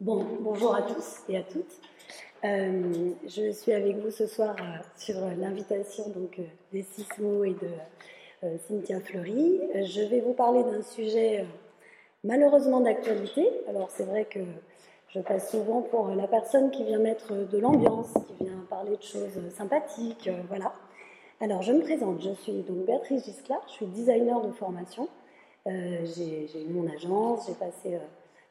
Bon, bonjour à tous et à toutes. Euh, je suis avec vous ce soir euh, sur l'invitation donc euh, des Sismo et de Cynthia Fleury. Je vais vous parler d'un sujet malheureusement d'actualité. Alors c'est vrai que je passe souvent pour la personne qui vient mettre de l'ambiance, qui vient parler de choses sympathiques, voilà. Alors je me présente, je suis donc Béatrice Giscla, je suis designer de formation. j'ai eu mon agence, j'ai passé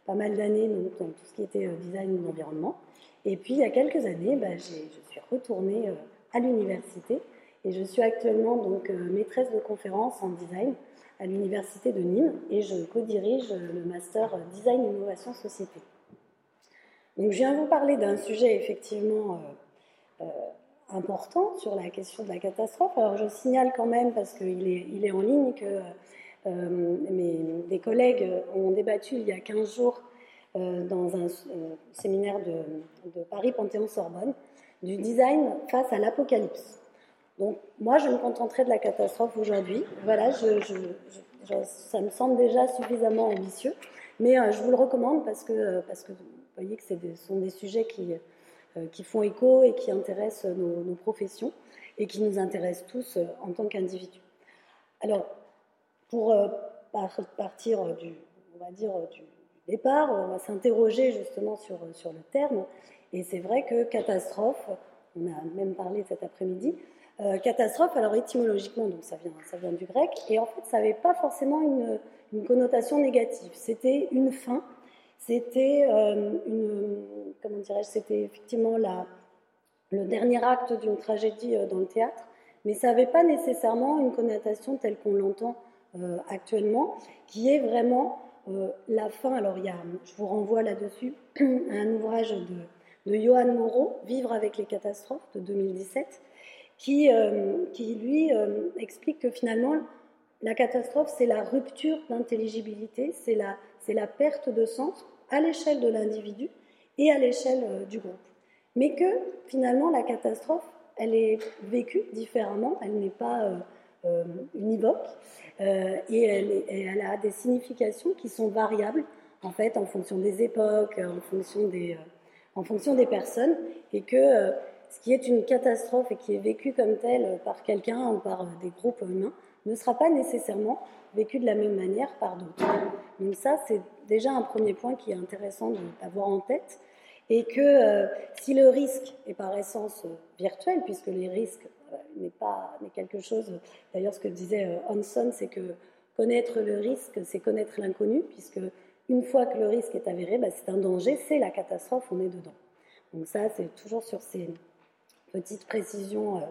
pas mal d'années dans tout ce qui était design d'environnement. Et puis, il y a quelques années, bah, je suis retournée euh, à l'université et je suis actuellement donc euh, maîtresse de conférence en design à l'université de Nîmes et je co-dirige le master design innovation société. Donc, je viens vous parler d'un sujet effectivement euh, important sur la question de la catastrophe. Alors, je signale quand même parce qu'il est, il est en ligne que mes, des collègues ont débattu il y a 15 jours euh, dans un euh, séminaire de, Paris Panthéon-Sorbonne du design face à l'apocalypse. Donc moi, je me contenterai de la catastrophe aujourd'hui. Voilà, ça me semble déjà suffisamment ambitieux, mais euh, je vous le recommande parce que, parce que vous voyez que ce sont des sujets qui, qui font écho et qui intéressent nos, nos professions et qui nous intéressent tous en tant qu'individus. Alors, pour partir du, on va dire, du, départ, on va s'interroger justement sur, sur le terme. Et c'est vrai que catastrophe, on a même parlé cet après-midi, euh, catastrophe, alors étymologiquement, donc ça vient, ça vient du grec, et en fait, ça n'avait pas forcément une, une, connotation négative. C'était une fin, c'était euh, une, comment dirais-je, c'était effectivement la, le dernier acte d'une tragédie euh, dans le théâtre, mais ça n'avait pas nécessairement une connotation telle qu'on l'entend actuellement, qui est vraiment euh, la fin, alors il y a, je vous renvoie là-dessus à un ouvrage de, de, Johan Moreau, Vivre avec les catastrophes de 2017, qui, euh, qui lui euh, explique que finalement la catastrophe c'est la rupture d'intelligibilité, c'est la, c'est la perte de sens à l'échelle de l'individu et à l'échelle du groupe. Mais que finalement la catastrophe elle est vécue différemment, elle n'est pas univoque. Euh, et elle, a des significations qui sont variables en fait en fonction des époques, en fonction des, euh, en fonction des personnes, et que euh, ce qui est une catastrophe et qui est vécu comme tel par quelqu'un ou par des groupes humains ne sera pas nécessairement vécu de la même manière par d'autres. Donc ça, c'est déjà un premier point qui est intéressant d'avoir en tête, et que si le risque est par essence virtuel, puisque les risques n'est pas n'est quelque chose. D'ailleurs, ce que disait euh, Hanson, c'est que connaître le risque, c'est connaître l'inconnu, puisque une fois que le risque est avéré, bah, c'est un danger, c'est la catastrophe, on est dedans. Donc ça, c'est toujours sur ces petites précisions euh,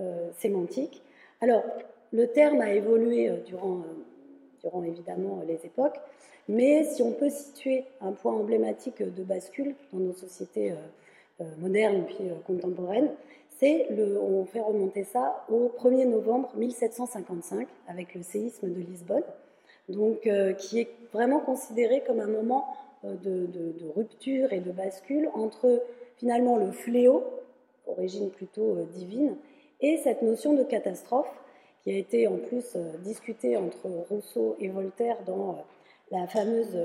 euh, sémantiques. Alors, le terme a évolué durant, durant évidemment les époques, mais si on peut situer un point emblématique de bascule dans nos sociétés modernes puis contemporaines, on fait remonter ça au 1er novembre 1755 avec le séisme de Lisbonne, donc euh, qui est vraiment considéré comme un moment euh, de, rupture et de bascule entre finalement le fléau, origine plutôt euh, divine, et cette notion de catastrophe qui a été en plus discutée entre Rousseau et Voltaire dans la fameuse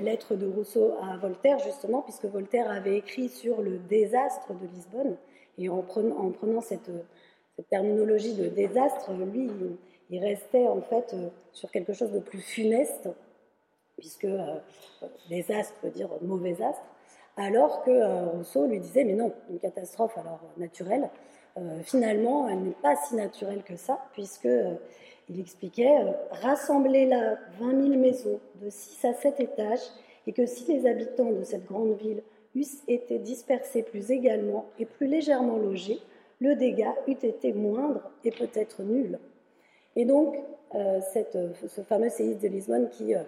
lettre de Rousseau à Voltaire, justement, puisque Voltaire avait écrit sur le désastre de Lisbonne, et en prenant, cette, terminologie de désastre, lui, il, restait en fait euh, sur quelque chose de plus funeste, puisque euh, désastre veut dire mauvais astre, alors que euh, Rousseau lui disait, mais non, une catastrophe alors naturelle, finalement, elle n'est pas si naturelle que ça, puisque il expliquait rassembler là 20 000 maisons de 6 à 7 étages, et que si les habitants de cette grande ville eussent été dispersés plus également et plus légèrement logés, le dégât eût été moindre et peut-être nul. Et donc, euh, ce fameux séisme de Lisbonne qui, euh,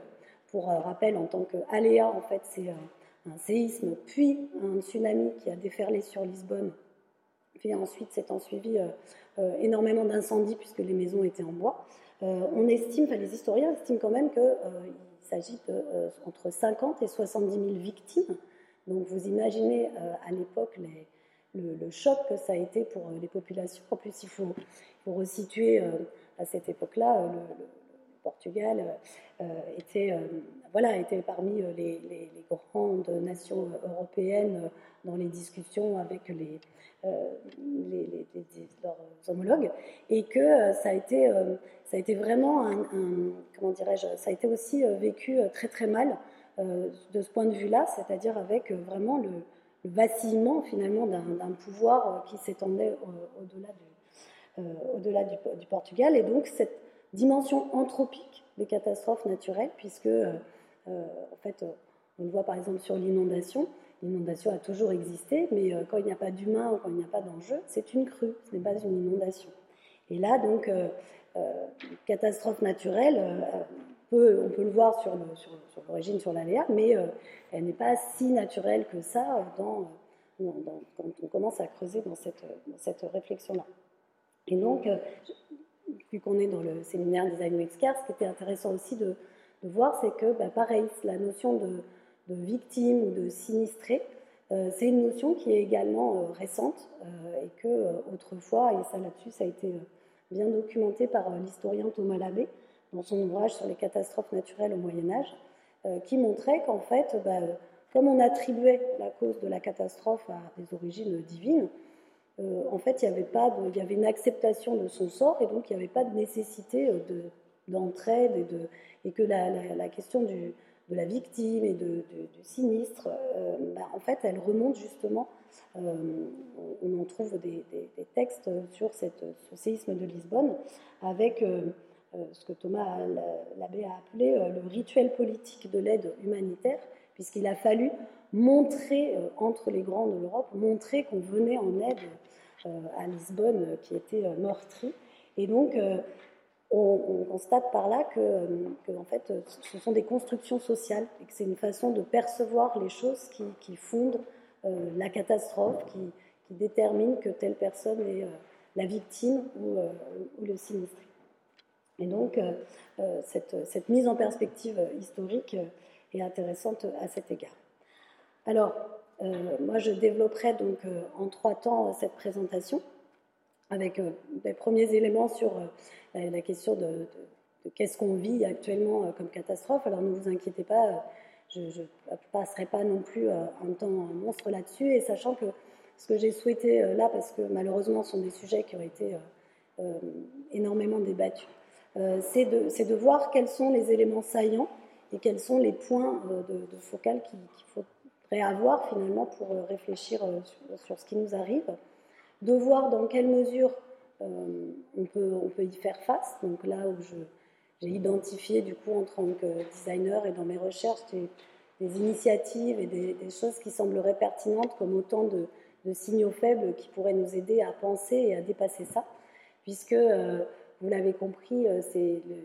pour rappel, en tant qu'aléa, en fait, c'est un, séisme, puis un tsunami qui a déferlé sur Lisbonne, puis ensuite s'étant suivi euh, énormément d'incendies puisque les maisons étaient en bois. on estime, les historiens estiment quand même qu'il s'agit entre 50 et 70 000 victimes donc vous imaginez euh, à l'époque le, choc que ça a été pour euh, les populations. En plus, il faut, resituer euh, à cette époque-là Portugal était, voilà, était parmi les, grandes nations européennes dans les discussions avec les, leurs homologues, et que ça a été, ça a été vraiment un, comment dirais-je, ça a été aussi vécu très très mal de ce point de vue-là, c'est-à-dire avec vraiment le, le vacillement finalement d'un pouvoir qui s'étendait au-delà du euh, Portugal. Et donc cette dimension anthropique des catastrophes naturelles, puisque euh, euh, en fait on le voit par exemple sur l'inondation, l'inondation a toujours existé, mais quand il n'y a pas d'humain ou quand il n'y a pas d'enjeu, c'est une crue, ce n'est pas une inondation. Et là donc catastrophe naturelle, on peut le voir sur l'origine, sur, l'aléa, mais elle n'est pas si naturelle que ça dans, quand on commence à creuser dans cette, cette réflexion-là. Et donc, euh, vu qu'on est dans le séminaire Design UX Care, ce qui était intéressant aussi de, voir, c'est que, bah, pareil, la notion de, victime ou de sinistré, euh, c'est une notion qui est également euh, récente et que autrefois, et ça là-dessus, ça a été bien documenté par l'historien Thomas Labbé dans son ouvrage sur les catastrophes naturelles au Moyen Âge, qui montrait qu'en fait, bah, comme on attribuait la cause de la catastrophe à des origines divines, euh, en fait, il y avait pas, il y avait une acceptation de son sort et donc il n'y avait pas de nécessité euh, de, d'entraide et, de, et que la, la, question du, de la victime et de, du sinistre, euh, bah, en fait, elle remonte justement. on en trouve des, des, textes sur cette, ce séisme de Lisbonne avec ce que Thomas l'abbé a appelé le rituel politique de l'aide humanitaire, puisqu'il a fallu montrer, entre les grands de l'Europe, montrer qu'on venait en aide euh, à Lisbonne euh, qui était euh, meurtri. Et donc, on, constate par là que, en fait, ce sont des constructions sociales et que c'est une façon de percevoir les choses qui, fondent la catastrophe, qui, qui, détermine que telle personne est la victime ou, le sinistré. Et donc, cette, cette, mise en perspective historique est intéressante à cet égard. Alors, euh, moi, je développerai donc euh, en trois temps euh, cette présentation avec des premiers éléments sur la question de, qu'est-ce qu'on vit actuellement comme catastrophe. Alors ne vous inquiétez pas, je ne passerai pas non plus un temps monstre là-dessus, et sachant que ce que j'ai souhaité là, parce que malheureusement ce sont des sujets qui ont été énormément débattus, c'est de, de, voir quels sont les éléments saillants et quels sont les points de, de focal qu'il faut avoir finalement pour euh, réfléchir euh, sur, ce qui nous arrive, de voir dans quelle mesure euh, on, peut, on peut y faire face. Donc là où j'ai identifié du coup en tant que designer et dans mes recherches des, initiatives et des, choses qui sembleraient pertinentes comme autant de, signaux faibles qui pourraient nous aider à penser et à dépasser ça, puisque vous l'avez compris,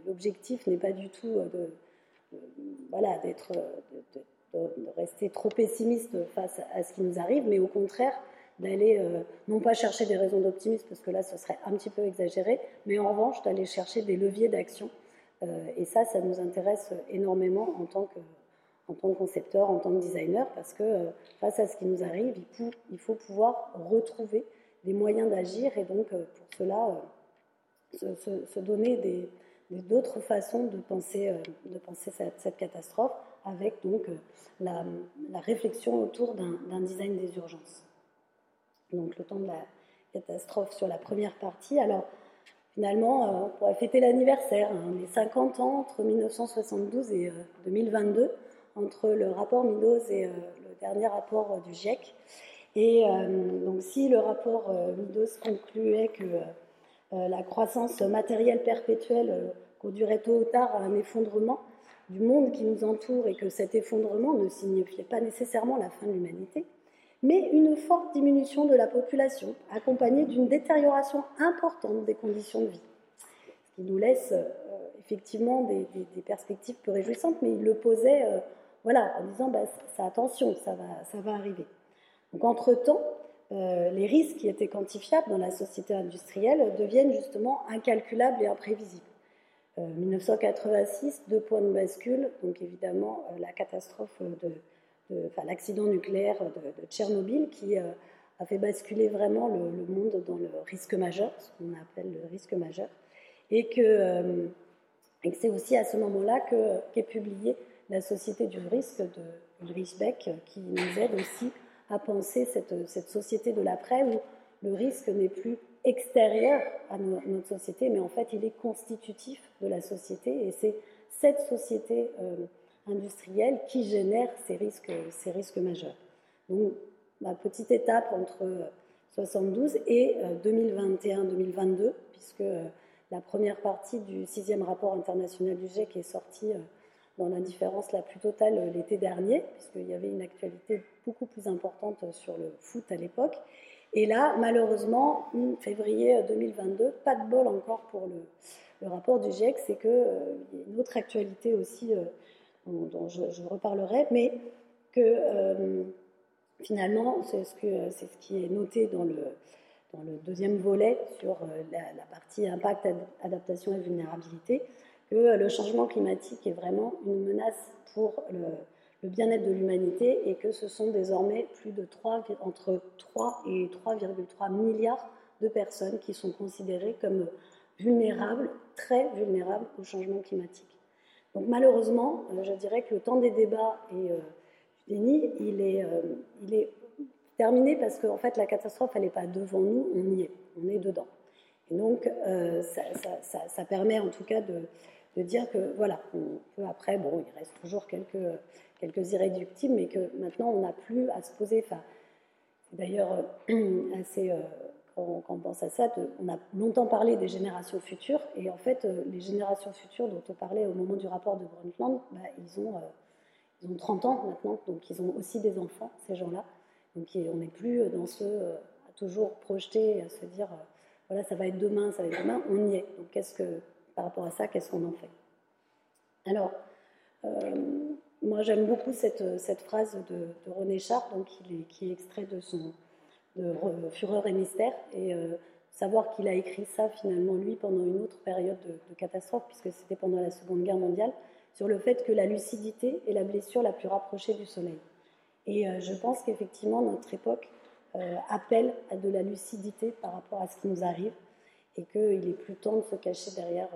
l'objectif n'est pas du tout de, voilà d'être de, rester trop pessimiste face à ce qui nous arrive, mais au contraire d'aller euh, non pas chercher des raisons d'optimisme, parce que là ce serait un petit peu exagéré, mais en revanche d'aller chercher des leviers d'action. Euh, et ça, ça nous intéresse énormément en tant que, en tant que concepteur, en tant que designer, parce que euh, face à ce qui nous arrive, il, il, faut pouvoir retrouver des moyens d'agir et donc pour cela se, donner d'autres façons de penser, penser cette, catastrophe avec donc euh, la, réflexion autour d'un design des urgences. Donc le temps de la catastrophe sur la première partie. Alors finalement, euh, on pourrait fêter l'anniversaire, hein, les 50 ans entre 1972 et 2022, euh, entre le rapport Meadows et le dernier rapport du GIEC. Et donc si le rapport Meadows concluait que la croissance matérielle perpétuelle conduirait tôt ou tard à un effondrement, du monde qui nous entoure et que cet effondrement ne signifiait pas nécessairement la fin de l'humanité, mais une forte diminution de la population, accompagnée d'une détérioration importante des conditions de vie. Ce qui nous laisse euh, effectivement des, perspectives peu réjouissantes, mais il le posait euh, voilà, en disant bah, attention, ça va, ça va arriver. Donc entre-temps, euh, les risques qui étaient quantifiables dans la société industrielle deviennent justement incalculables et imprévisibles. 1986, euh, deux points de bascule, donc évidemment euh, la catastrophe l'accident nucléaire de, Tchernobyl qui a fait basculer vraiment le, monde dans le risque majeur, ce qu'on appelle le risque majeur, et que c'est aussi à ce moment-là qu'est publiée la Société du risque de Ulrich qui nous aide aussi à penser cette, cette société de l'après où le risque n'est plus extérieur à notre société, mais en fait il est constitutif de la société et c'est cette société euh, industrielle qui génère ces risques, ces risques majeurs. Donc ma petite étape entre 72 et 2021-2022, euh, puisque euh, la première partie du sixième rapport international du GIEC est sortie dans l'indifférence la plus totale l'été dernier, puisqu'il y avait une actualité beaucoup plus importante sur le foot à l'époque. Et là, malheureusement, février 2022, pas de bol encore pour le, rapport du GIEC, c'est qu'il euh, une autre actualité aussi euh, dont, je, reparlerai, mais que euh, finalement, c'est ce, ce, qui est noté dans le, dans le deuxième volet sur la, la, partie impact, adaptation et vulnérabilité, que le changement climatique est vraiment une menace pour le le bien-être de l'humanité et que ce sont désormais plus de 3, entre 3 et 3,3 milliards de personnes qui sont considérées comme vulnérables, très vulnérables au changement climatique. Donc malheureusement, euh, je dirais que le temps des débats et euh, du déni, il est, euh, il est terminé parce qu'en fait la catastrophe, elle n'est pas devant nous, on y est, on est dedans. Et donc ça, ça, permet en tout cas de, de dire que voilà, on peut après, bon, il reste toujours quelques quelques irréductibles, mais que maintenant on n'a plus à se poser. Enfin, d'ailleurs euh, assez. Euh, quand, on pense à ça, on a longtemps parlé des générations futures, et en fait, euh, les générations futures dont on parlait au moment du rapport de Brundtland, bah, ils, ont, ils ont 30 ans maintenant, donc ils ont aussi des enfants, ces gens-là. Donc on n'est plus dans ce à toujours projeter, à se dire voilà, ça va être demain, ça va être demain, on y est. Donc qu'est-ce que, par rapport à ça, qu'est-ce qu'on en fait? Alors, moi, j'aime beaucoup cette, phrase de, René Char, donc, qui, est, extrait de son Fureur et mystère, et euh, savoir qu'il a écrit ça finalement lui pendant une autre période de, catastrophe, puisque c'était pendant la Seconde Guerre mondiale, sur le fait que la lucidité est la blessure la plus rapprochée du soleil. Et euh, je pense qu'effectivement notre époque euh, appelle à de la lucidité par rapport à ce qui nous arrive, et qu'il est plus temps de se cacher derrière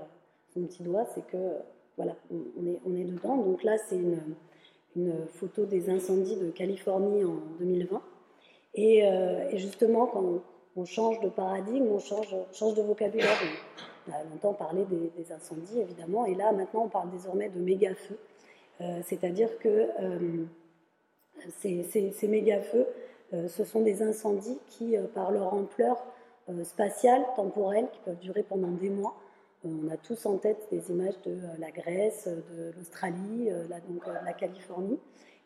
son petit doigt, c'est que voilà, on est, on est dedans. Donc là, c'est une, une, photo des incendies de Californie en 2020. Euh, et, justement, quand on, change de paradigme, on change, change de vocabulaire. On a longtemps parlé des, incendies, évidemment, et là, maintenant, on parle désormais de méga-feux. Euh, c'est-à-dire que euh, ces, ces, méga-feux, ce sont des incendies qui, par leur ampleur spatiale, temporelle, qui peuvent durer pendant des mois, on a tous en tête des images de euh, la Grèce, de l'Australie, euh, donc euh, la Californie,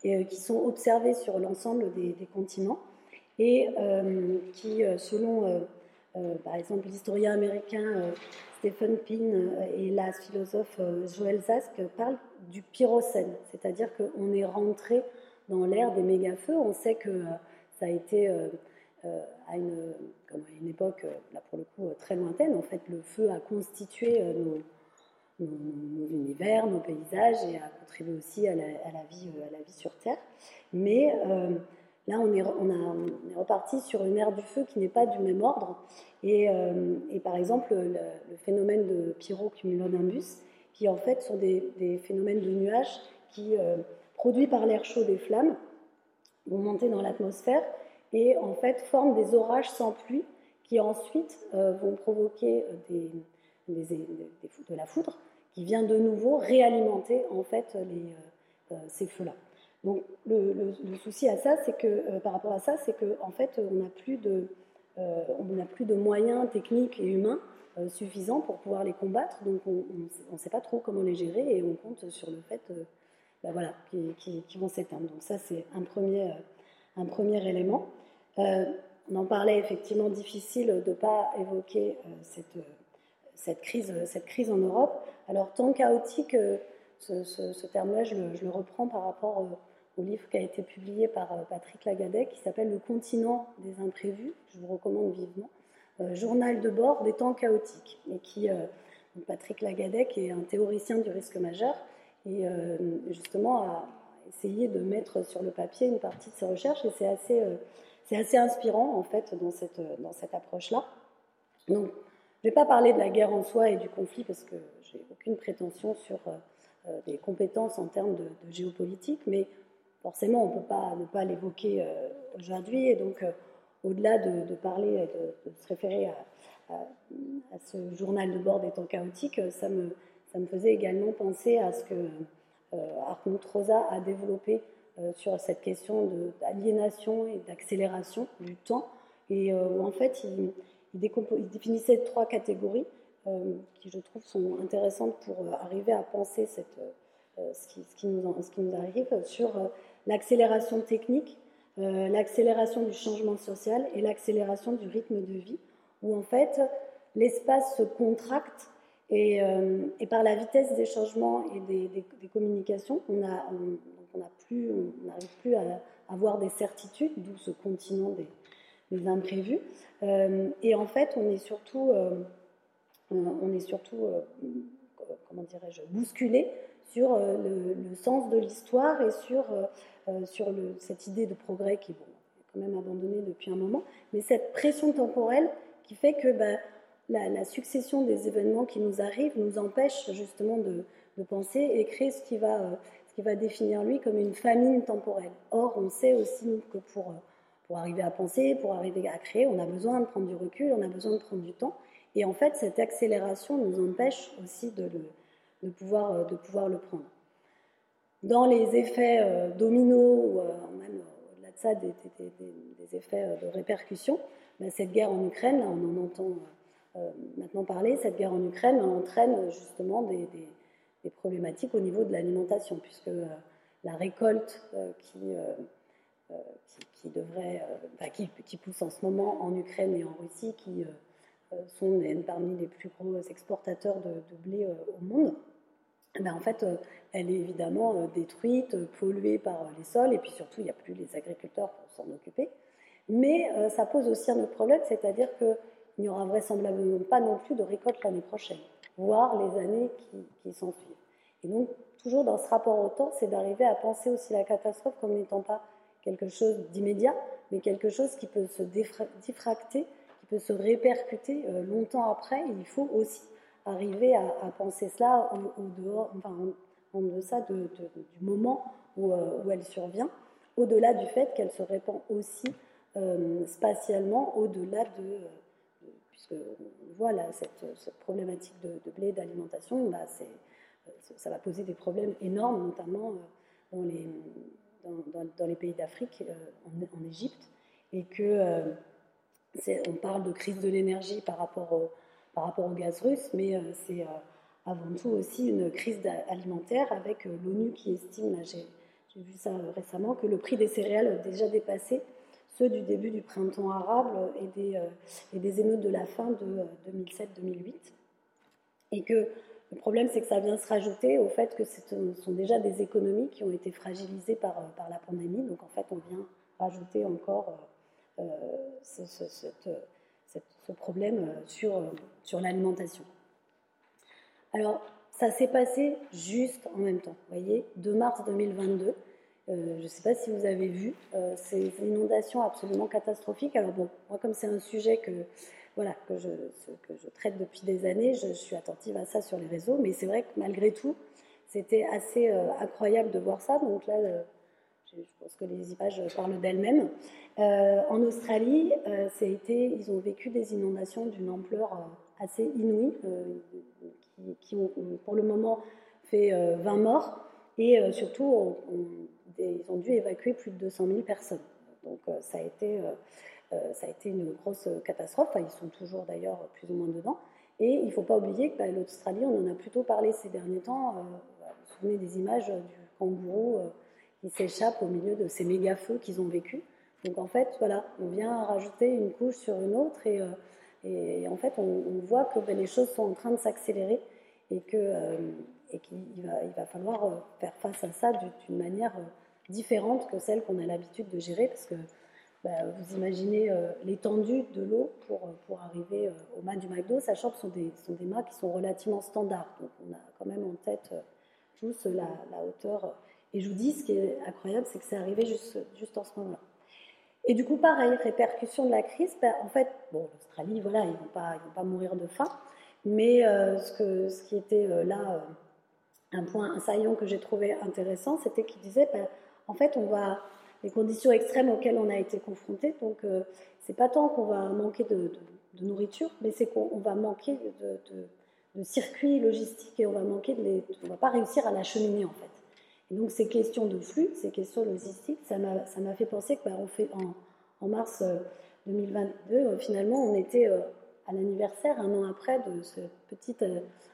et qui sont observées sur l'ensemble des, continents. Et qui, selon par exemple l'historien américain Stephen Pin et la philosophe Joël Zask, parlent du pyrocène, c'est-à-dire qu'on est rentré dans l'ère des méga-feux. On sait que ça a été euh, à une, une époque, euh, là pour le coup, euh, très lointaine. En fait, le feu a constitué nos, univers, nos paysages et a contribué aussi à la, vie, à la vie sur Terre. Mais là, on est, on, a, reparti sur une ère du feu qui n'est pas du même ordre. Et, par exemple, le, phénomène de pyrocumulonimbus, qui en fait sont des phénomènes de nuages qui, produits par l'air chaud des flammes, vont monter dans l'atmosphère et en fait forment des orages sans pluie qui ensuite euh, vont provoquer euh, de la foudre qui vient de nouveau réalimenter en fait euh, ces feux-là. Donc le, souci à ça, c'est que par rapport à ça, c'est que en fait on n'a plus de moyens techniques et humains suffisants pour pouvoir les combattre. Donc on ne sait pas trop comment les gérer et on compte sur le fait ben voilà, qu'ils vont s'éteindre. Donc ça c'est un premier un premier élément. Euh, on en parlait effectivement difficile de ne pas évoquer euh, cette, cette, crise, cette crise en Europe. Alors, tant chaotique, euh, ce, terme-là, je, le reprends par rapport au livre qui a été publié par Patrick Lagadet qui s'appelle Le continent des imprévus. Je vous recommande vivement. journal de bord des temps chaotiques. Et qui, Patrick Lagadet, qui est un théoricien du risque majeur, et justement a essayé de mettre sur le papier une partie de ses recherches. Et c'est assez c'est assez inspirant en fait dans cette, dans cette approche-là. Donc, Je ne vais pas parler de la guerre en soi et du conflit parce que j'ai aucune prétention sur des compétences en termes de, géopolitique, mais forcément, on ne peut pas ne pas l'évoquer aujourd'hui. Et donc, au-delà de, parler, de, de, se référer à, à, ce journal de bord des temps chaotiques, ça me, ça me faisait également penser à ce que euh, Rosa a développé euh, sur cette question d'aliénation et d'accélération du temps, et euh, où en fait il, définissait trois catégories euh, qui je trouve sont intéressantes pour arriver à penser cette, ce, qui, ce, qui nous, ce, qui, nous, arrive sur l'accélération technique, l'accélération du changement social et l'accélération du rythme de vie, où en fait l'espace se contracte et, et, par la vitesse des changements et des, communications, on a, on n'arrive plus à avoir des certitudes, d'où ce continent des, imprévus. Euh, et en fait, on est surtout, euh, on est surtout euh, comment dirais-je, bousculé sur le, sens de l'histoire et sur, sur cette idée de progrès qui est quand même abandonnée depuis un moment, mais cette pression temporelle qui fait que bah, la, succession des événements qui nous arrivent nous empêche justement de, penser et créer ce qui va définir lui comme une famine temporelle. Or, on sait aussi que pour, pour arriver à penser, pour arriver à créer, on a besoin de prendre du recul, on a besoin de prendre du temps. Et en fait, cette accélération nous empêche aussi de, de, pouvoir, le prendre. Dans les effets euh, dominos, ou euh, même au-delà de ça, des, effets euh, de répercussion, ben, cette guerre en Ukraine, on en entend maintenant parler, cette guerre en Ukraine entraîne justement des, problématiques au niveau de l'alimentation, puisque euh, la récolte euh, euh, qui, qui, devrait, qui, qui, pousse en ce moment en Ukraine et en Russie, qui sont parmi les plus gros exportateurs de, blé au monde, ben en fait, elle est évidemment détruite, polluée par les sols, et puis surtout, il n'y a plus les agriculteurs pour s'en occuper. Mais ça pose aussi un autre problème, c'est-à-dire qu'il n'y aura vraisemblablement pas non plus de récolte l'année prochaine, voire les années qui, s'en suivent. Et donc, toujours dans ce rapport au temps, c'est d'arriver à penser aussi la catastrophe comme n'étant pas quelque chose d'immédiat, mais quelque chose qui peut se diffracter, qui peut se répercuter euh, longtemps après. il faut aussi arriver à, penser cela en, dehors, enfin, en, deçà de, du moment où, euh, où, elle survient, au-delà du fait qu'elle se répand aussi euh, spatialement, au-delà de, puisque on voit cette, problématique de, blé, d'alimentation, bah, c'est ça va poser des problèmes énormes, notamment euh, dans les, pays d'Afrique, euh, en, Égypte, et que euh, on parle de crise de l'énergie par rapport au, par rapport au gaz russe, mais c'est avant tout aussi une crise alimentaire avec l'ONU qui estime, j'ai vu ça récemment, que le prix des céréales a déjà dépassé ceux du début du printemps arabe et des, et des émeutes de la fin de 2007-2008. Et que le problème, c'est que ça vient se rajouter au fait que ce sont déjà des économies qui ont été fragilisées par, euh, par la pandémie. Donc, en fait, on vient rajouter encore euh, euh, ce, ce, problème sur, sur l'alimentation. Alors, ça s'est passé juste en même temps. Vous voyez, 2 mars 2022, je ne sais pas si vous avez vu ces inondations absolument catastrophiques. Alors bon, moi comme c'est un sujet que voilà, que je, traite depuis des années. Je, suis attentive à ça sur les réseaux, mais c'est vrai que malgré tout, c'était assez euh, incroyable de voir ça. Donc là, euh, je, pense que les images parlent d'elles-mêmes. Euh, en Australie, été, ils ont vécu des inondations d'une ampleur assez inouïe, qui, ont pour le moment fait 20 morts, et surtout, ils ont dû évacuer plus de 200 000 personnes. Donc ça a été euh, ça a été une grosse catastrophe. ils sont toujours d'ailleurs plus ou moins dedans. Et il ne faut pas oublier que bah, l'Australie, on en a plutôt parlé ces derniers temps. Euh, vous vous souvenez des images du kangourou euh, qui s'échappe au milieu de ces méga feux qu'ils ont vécu. Donc en fait, voilà, on vient rajouter une couche sur une autre et, et en fait, on, voit que bah, les choses sont en train de s'accélérer et que et qu'il va, il va falloir faire face à ça d'une manière différente que celle qu'on a l'habitude de gérer parce que bah, vous imaginez euh, l'étendue de l'eau pour, euh, pour arriver euh, au mât du McDo, sachant que ce sont des, sont des mâts qui sont relativement standards. Donc on a quand même en tête tous la, la hauteur. Et je vous dis, ce qui est incroyable, c'est que c'est arrivé juste, juste en ce moment-là. Et du coup, pareil, répercussion de la crise, ben, en fait, bon, l'Australie, voilà, ils ne vont, pas, vont pas mourir de faim, mais ce, que, ce qui était là, un point un saillant que j'ai trouvé intéressant, c'était qu'il disait, ben, en fait, on va, les conditions extrêmes auxquelles on a été confronté, donc c'est pas tant qu'on va manquer de, nourriture, mais c'est qu'on va manquer de, circuits logistiques et on va manquer de les, on va pas réussir à l'acheminer en fait. Et donc ces questions de flux, ces questions logistiques, ça m'a fait penser que bah, on fait en, mars 2022, euh, euh, finalement, on était euh, à l'anniversaire, un an après, de ce petit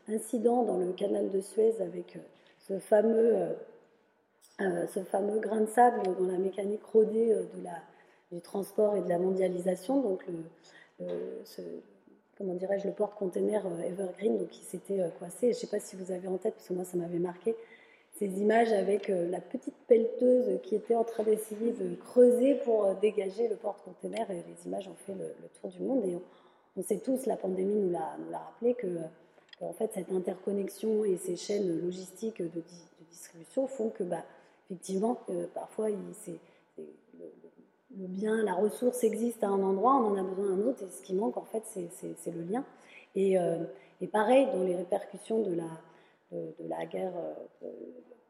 incident dans le canal de Suez avec ce fameux, ce fameux grain de sable dans la mécanique rodée de la, du transport et de la mondialisation. Donc le, comment dirais-je, le porte-container Evergreen donc, qui s'était coincé. Je ne sais pas si vous avez en tête, parce que moi ça m'avait marqué, ces images avec euh, la petite pelleteuse qui était en train d'essayer de creuser pour euh, dégager le porte-container. Et les images ont fait le, tour du monde. Et on, sait tous, la pandémie nous l'a, rappelé, que, euh, en fait, cette interconnexion et ces chaînes logistiques de, distribution font que, bah, effectivement, parfois, le, bien, la ressource existe à un endroit, on en a besoin à un autre. Et ce qui manque, en fait, c'est, le lien. Et, et, pareil, dans les répercussions de la guerre euh,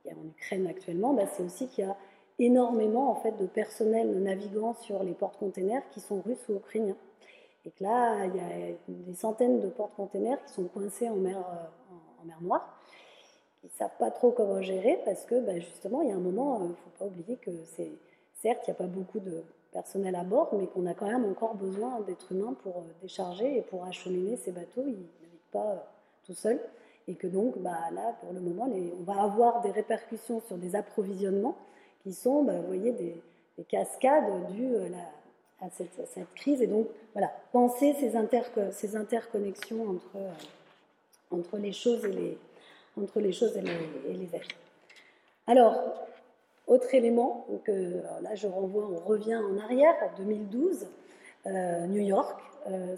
qu'il y en Ukraine actuellement, bah, c'est aussi qu'il y a énormément en fait, de personnel navigant sur les portes-containers qui sont russes ou ukrainiens. Et que là, il y a des centaines de portes-containers qui sont coincés en mer, euh, en, mer Noire. Ils ne savent pas trop comment gérer parce que bah, justement, il y a un moment, il euh, ne faut pas oublier que c'est certes, il n'y a pas beaucoup de personnel à bord, mais qu'on a quand même encore besoin d'êtres humains pour décharger et pour acheminer ces bateaux. Ils ne naviguent pas tout seuls et que donc bah, là, pour le moment, on va avoir des répercussions sur des approvisionnements qui sont, bah, vous voyez, des, cascades dues euh, à, cette, crise. Et donc, voilà, penser ces, ces interconnexions entre, euh, entre les choses et les, entre les choses et les, et Alors, autre élément, euh, là je renvoie, on revient en arrière, 2012, New York,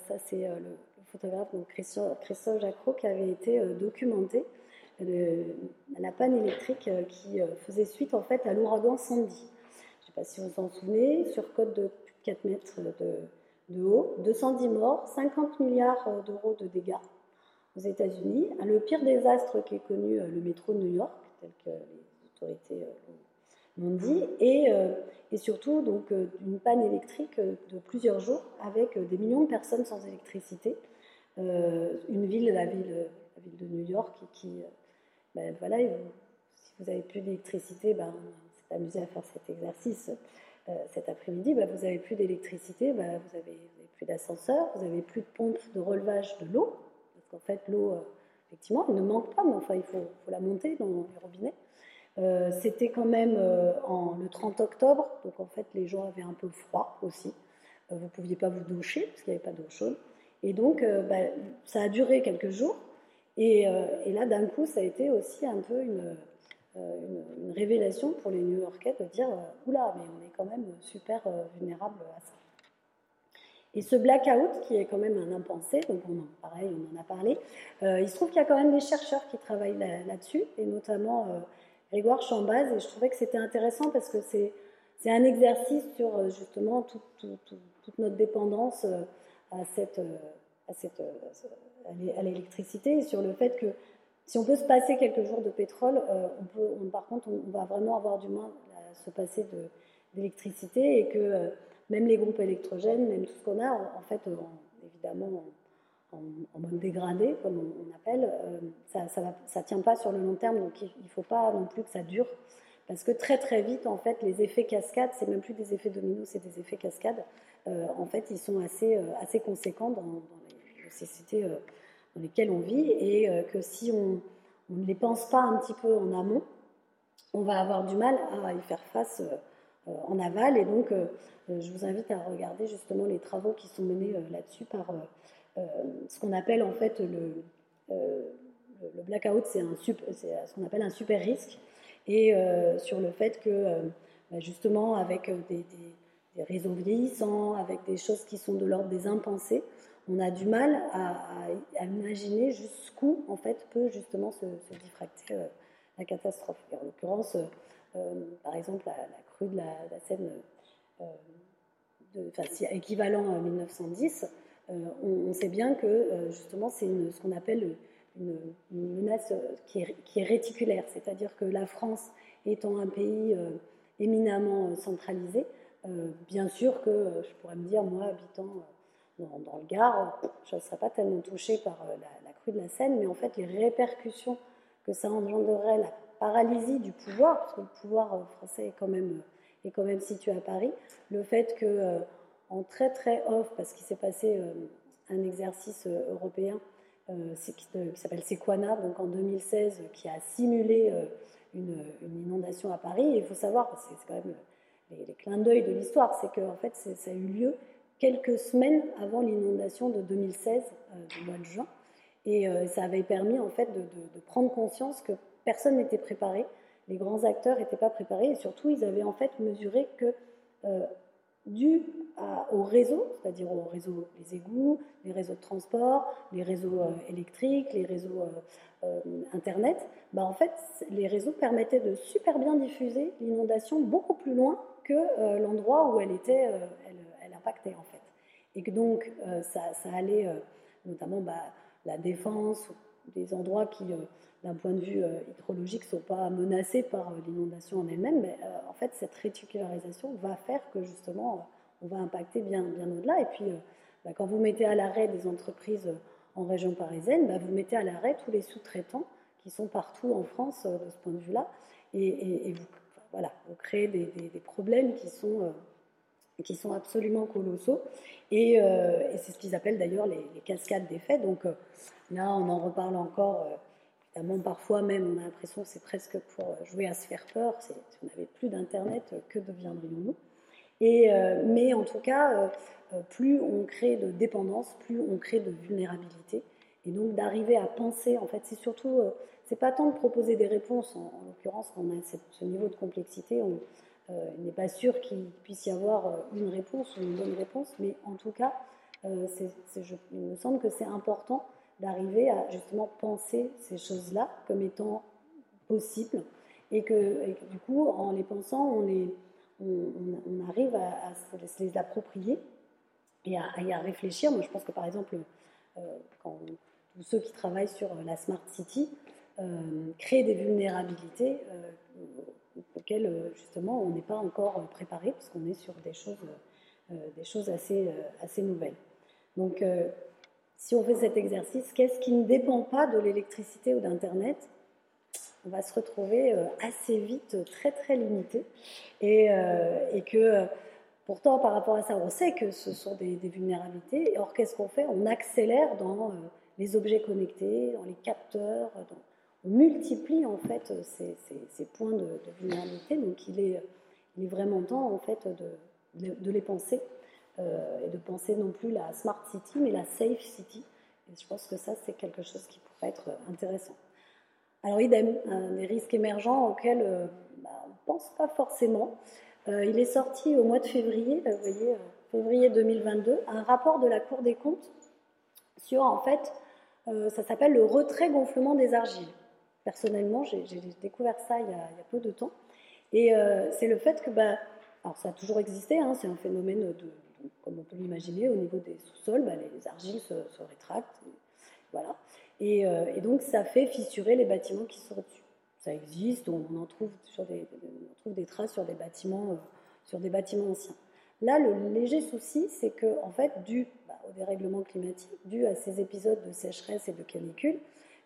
ça c'est le photographe donc Christophe Jacro qui avait été euh, documenté euh, la panne électrique euh, qui faisait suite en fait à l'ouragan Sandy. Je ne sais pas si vous vous en souvenez, sur côte de 4 mètres de, haut, 210 morts, 50 milliards d'euros de dégâts aux États-Unis. Le pire désastre qui est connu, le métro de New York, tel que les autorités l'ont dit, et, et, surtout donc une panne électrique de plusieurs jours avec des millions de personnes sans électricité. Euh, une ville, la ville, de New York, qui, euh, ben voilà, si vous n'avez plus d'électricité, ben, s'est amusé à faire cet exercice euh, cet après-midi, ben, vous n'avez plus d'électricité, ben, vous n'avez plus d'ascenseur, vous n'avez plus de pompe de relevage de l'eau, qu'en fait l'eau, effectivement, elle ne manque pas, mais enfin il faut, la monter dans les robinets. C'était quand même en, le 30 octobre, donc en fait les gens avaient un peu froid aussi. vous ne pouviez pas vous doucher parce qu'il n'y avait pas d'eau chaude. Et donc, euh, bah, ça a duré quelques jours. Euh, et, là, d'un coup, ça a été aussi un peu une, euh, révélation pour les New-Yorkais de dire Oula, mais on est quand même super vulnérable à ça. Et ce blackout, qui est quand même un impensé, donc on en, pareil, on en a parlé, il se trouve qu'il y a quand même des chercheurs qui travaillent là-dessus, et notamment Grégoire Chambaz, et je trouvais que c'était intéressant parce que c'est un exercice sur justement toute notre dépendance à cette, euh, à, cette, euh, à l'électricité et sur le fait que si on peut se passer quelques jours de pétrole, euh, par contre, on, va vraiment avoir du mal à se passer d'électricité et que même les groupes électrogènes, même tout ce qu'on a, en, fait, évidemment, en, mode dégradé, comme on, appelle, ça ne ça, ça tient pas sur le long terme, donc il ne faut pas non plus que ça dure. Parce que très très vite, en fait, les effets cascades, c'est même plus des effets dominos, c'est des effets cascades. Euh, en fait, ils sont assez, euh, assez conséquents dans, les sociétés euh, dans lesquelles on vit et que si on, ne les pense pas un petit peu en amont, on va avoir du mal à y faire face en aval. Et donc, je vous invite à regarder justement les travaux qui sont menés là-dessus par ce qu'on appelle en fait le, le blackout, c'est ce qu'on appelle un super risque. Et sur le fait que bah, justement, avec des réseaux vieillissants, avec des choses qui sont de l'ordre des impensés, on a du mal à, imaginer jusqu'où en fait peut justement se, diffracter euh, la catastrophe. en l'occurrence, euh, euh, par exemple, la, crue de la, Seine équivalent à 1910, on, sait bien que justement c'est ce qu'on appelle une, menace qui est, réticulaire, c'est-à-dire que la France étant un pays éminemment centralisé, bien sûr que je pourrais me dire, moi, habitant dans, le Gard, je ne serais pas tellement touchée par la, la, crue de la Seine, mais en fait, les répercussions que ça engendrerait, la paralysie du pouvoir, parce que le pouvoir euh, français est quand même, euh, est quand même situé à Paris, le fait que euh, en très très off, parce qu'il s'est passé un exercice européen qui, s'appelle Sequana, donc en 2016, qui a simulé une, inondation à Paris. Et il faut savoir, c'est quand même les, clins d'œil de l'histoire, c'est qu'en fait ça a eu lieu quelques semaines avant l'inondation de 2016, du mois de juin. Et ça avait permis en fait de prendre conscience que personne n'était préparé, les grands acteurs n'étaient pas préparés et surtout ils avaient en fait mesuré que euh, dû au réseau, c'est-à-dire au réseau les égouts, les réseaux de transport, les réseaux euh, électriques, les réseaux euh, Internet, bah en fait les réseaux permettaient de super bien diffuser l'inondation beaucoup plus loin que l'endroit où elle était, elle, impactait en fait. Et que donc ça, allait notamment bah, la défense, des endroits qui d'un point de vue euh, hydrologique, ne sont pas menacés par euh, l'inondation en elle-même, mais euh, en fait, cette réticularisation va faire que justement, on va impacter bien, bien au-delà. Et puis, bah, quand vous mettez à l'arrêt des entreprises en région parisienne, bah, vous mettez à l'arrêt tous les sous-traitants qui sont partout en France de ce point de vue-là. Et, vous, voilà, vous créez des, problèmes qui sont, qui sont absolument colossaux. Et, c'est ce qu'ils appellent d'ailleurs les, cascades d'effets. Donc là, on en reparle encore parfois même, on a l'impression que c'est presque pour jouer à se faire peur. Si on n'avait plus d'Internet, que deviendrions-nous? Euh, Mais en tout cas, euh, plus on crée de dépendance, plus on crée de vulnérabilité. Et donc d'arriver à penser, en fait, c'est surtout, euh, c'est pas tant de proposer des réponses, en, l'occurrence, quand on a ce niveau de complexité, on, il n'est pas sûr qu'il puisse y avoir une réponse ou une bonne réponse, mais en tout cas, il me semble que c'est important d'arriver à justement penser ces choses-là comme étant possibles et que, du coup, en les pensant, on, les, on, arrive à, se les approprier et à, y réfléchir. Moi, je pense que par exemple, euh, ceux qui travaillent sur la Smart City euh, créent des vulnérabilités euh, auxquelles justement on n'est pas encore préparé parce qu'on est sur des choses, des choses assez, assez nouvelles. Donc, si on fait cet exercice, qu'est-ce qui ne dépend pas de l'électricité ou d'Internet? On va se retrouver euh, assez vite très très limité. Et, euh, que pourtant, par rapport à ça, on sait que ce sont des, vulnérabilités. Or, qu'est-ce qu'on fait? On accélère dans euh, les objets connectés, dans les capteurs, on multiplie en fait ces, points de, vulnérabilité. Donc, il est, il est, vraiment temps en fait de, de les penser euh, et de penser non plus la smart city, mais la safe city. Et je pense que ça, c'est quelque chose qui pourrait être intéressant. Alors, idem, des risques émergents auxquels euh, bah, on ne pense pas forcément. Euh, il est sorti au mois de février, vous voyez, février 2022, un rapport de la Cour des comptes sur, en fait, ça s'appelle le retrait gonflement des argiles. Personnellement, j'ai découvert ça il y, a, peu de temps. Et c'est le fait que, bah, alors ça a toujours existé, hein, c'est un phénomène de, comme on peut l'imaginer, au niveau des sous-sols, bah, les, argiles se, rétractent. voilà. Euh, et, donc, ça fait fissurer les bâtiments qui sont dessus. Ça existe, on en trouve, sur des traces sur des, bâtiments, euh, sur des bâtiments anciens. Là, le léger souci, c'est que, en fait, dû bah, au dérèglement climatique, dû à ces épisodes de sécheresse et de canicule,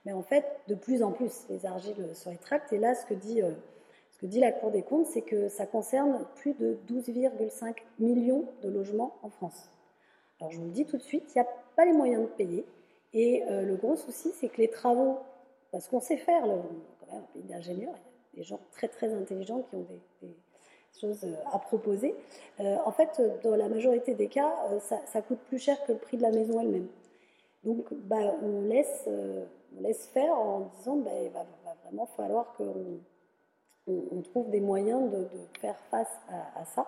mais en fait, de plus en plus, les argiles se rétractent. Et là, ce que dit euh, ce que dit la Cour des comptes, c'est que ça concerne plus de 12,5 millions de logements en France. Alors je vous le dis tout de suite, il n'y a pas les moyens de payer. Et euh, le gros souci, c'est que les travaux, parce qu'on sait faire, quand même un pays d'ingénieurs, des gens très très intelligents qui ont des, choses euh, à proposer. Euh, en fait, dans la majorité des cas, ça, coûte plus cher que le prix de la maison elle-même. Donc bah, on, laisse, faire en disant bah, il va, va vraiment falloir qu'on on, trouve des moyens de, faire face à, ça.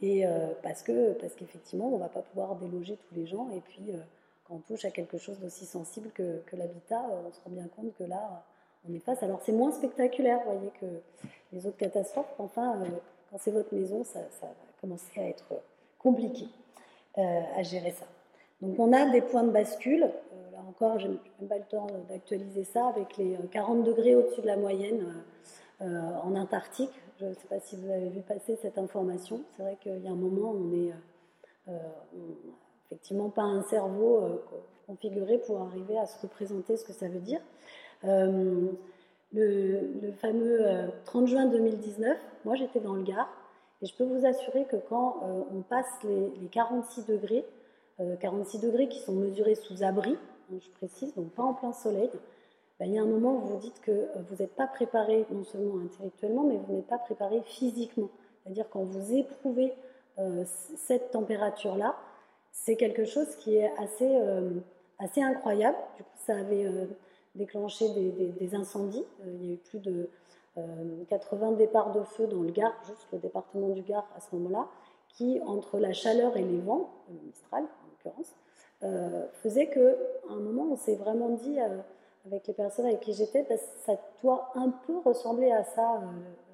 Et euh, parce que parce qu'effectivement, on ne va pas pouvoir déloger tous les gens. Et puis, euh, quand on touche à quelque chose d'aussi sensible que, l'habitat, euh, on se rend bien compte que là, on est face. Alors, c'est moins spectaculaire, vous voyez, que les autres catastrophes. Enfin, quand c'est votre maison, ça, va commencer à être compliqué à gérer ça. Donc on a des points de bascule. là encore, je n'ai même pas le temps d'actualiser ça avec les 40 degrés au-dessus de la moyenne en Antarctique. Je ne sais pas si vous avez vu passer cette information. C'est vrai qu'il y a un moment, on n'est effectivement pas un cerveau configuré pour arriver à se représenter ce que ça veut dire. Euh, le, fameux 30 euh, juin 2019, moi j'étais dans le Gard, et je peux vous assurer que quand euh, on passe les, 46 degrés, 46 degrés qui sont mesurés sous abri, hein, je précise, donc pas en plein soleil, ben, il y a un moment où vous dites que vous n'êtes pas préparé non seulement intellectuellement, mais vous n'êtes pas préparé physiquement. C'est-à-dire quand vous éprouvez cette température-là, c'est quelque chose qui est assez assez incroyable. Du coup, ça avait euh, déclenché des, incendies. Euh, il y a eu plus de 80 euh, départs de feu dans le Gard, juste le département du Gard à ce moment-là, qui, entre la chaleur et les vents, le Mistral en l'occurrence, faisait qu'à un moment, on s'est vraiment dit, avec les personnes avec qui j'étais, ça doit un peu ressembler à ça,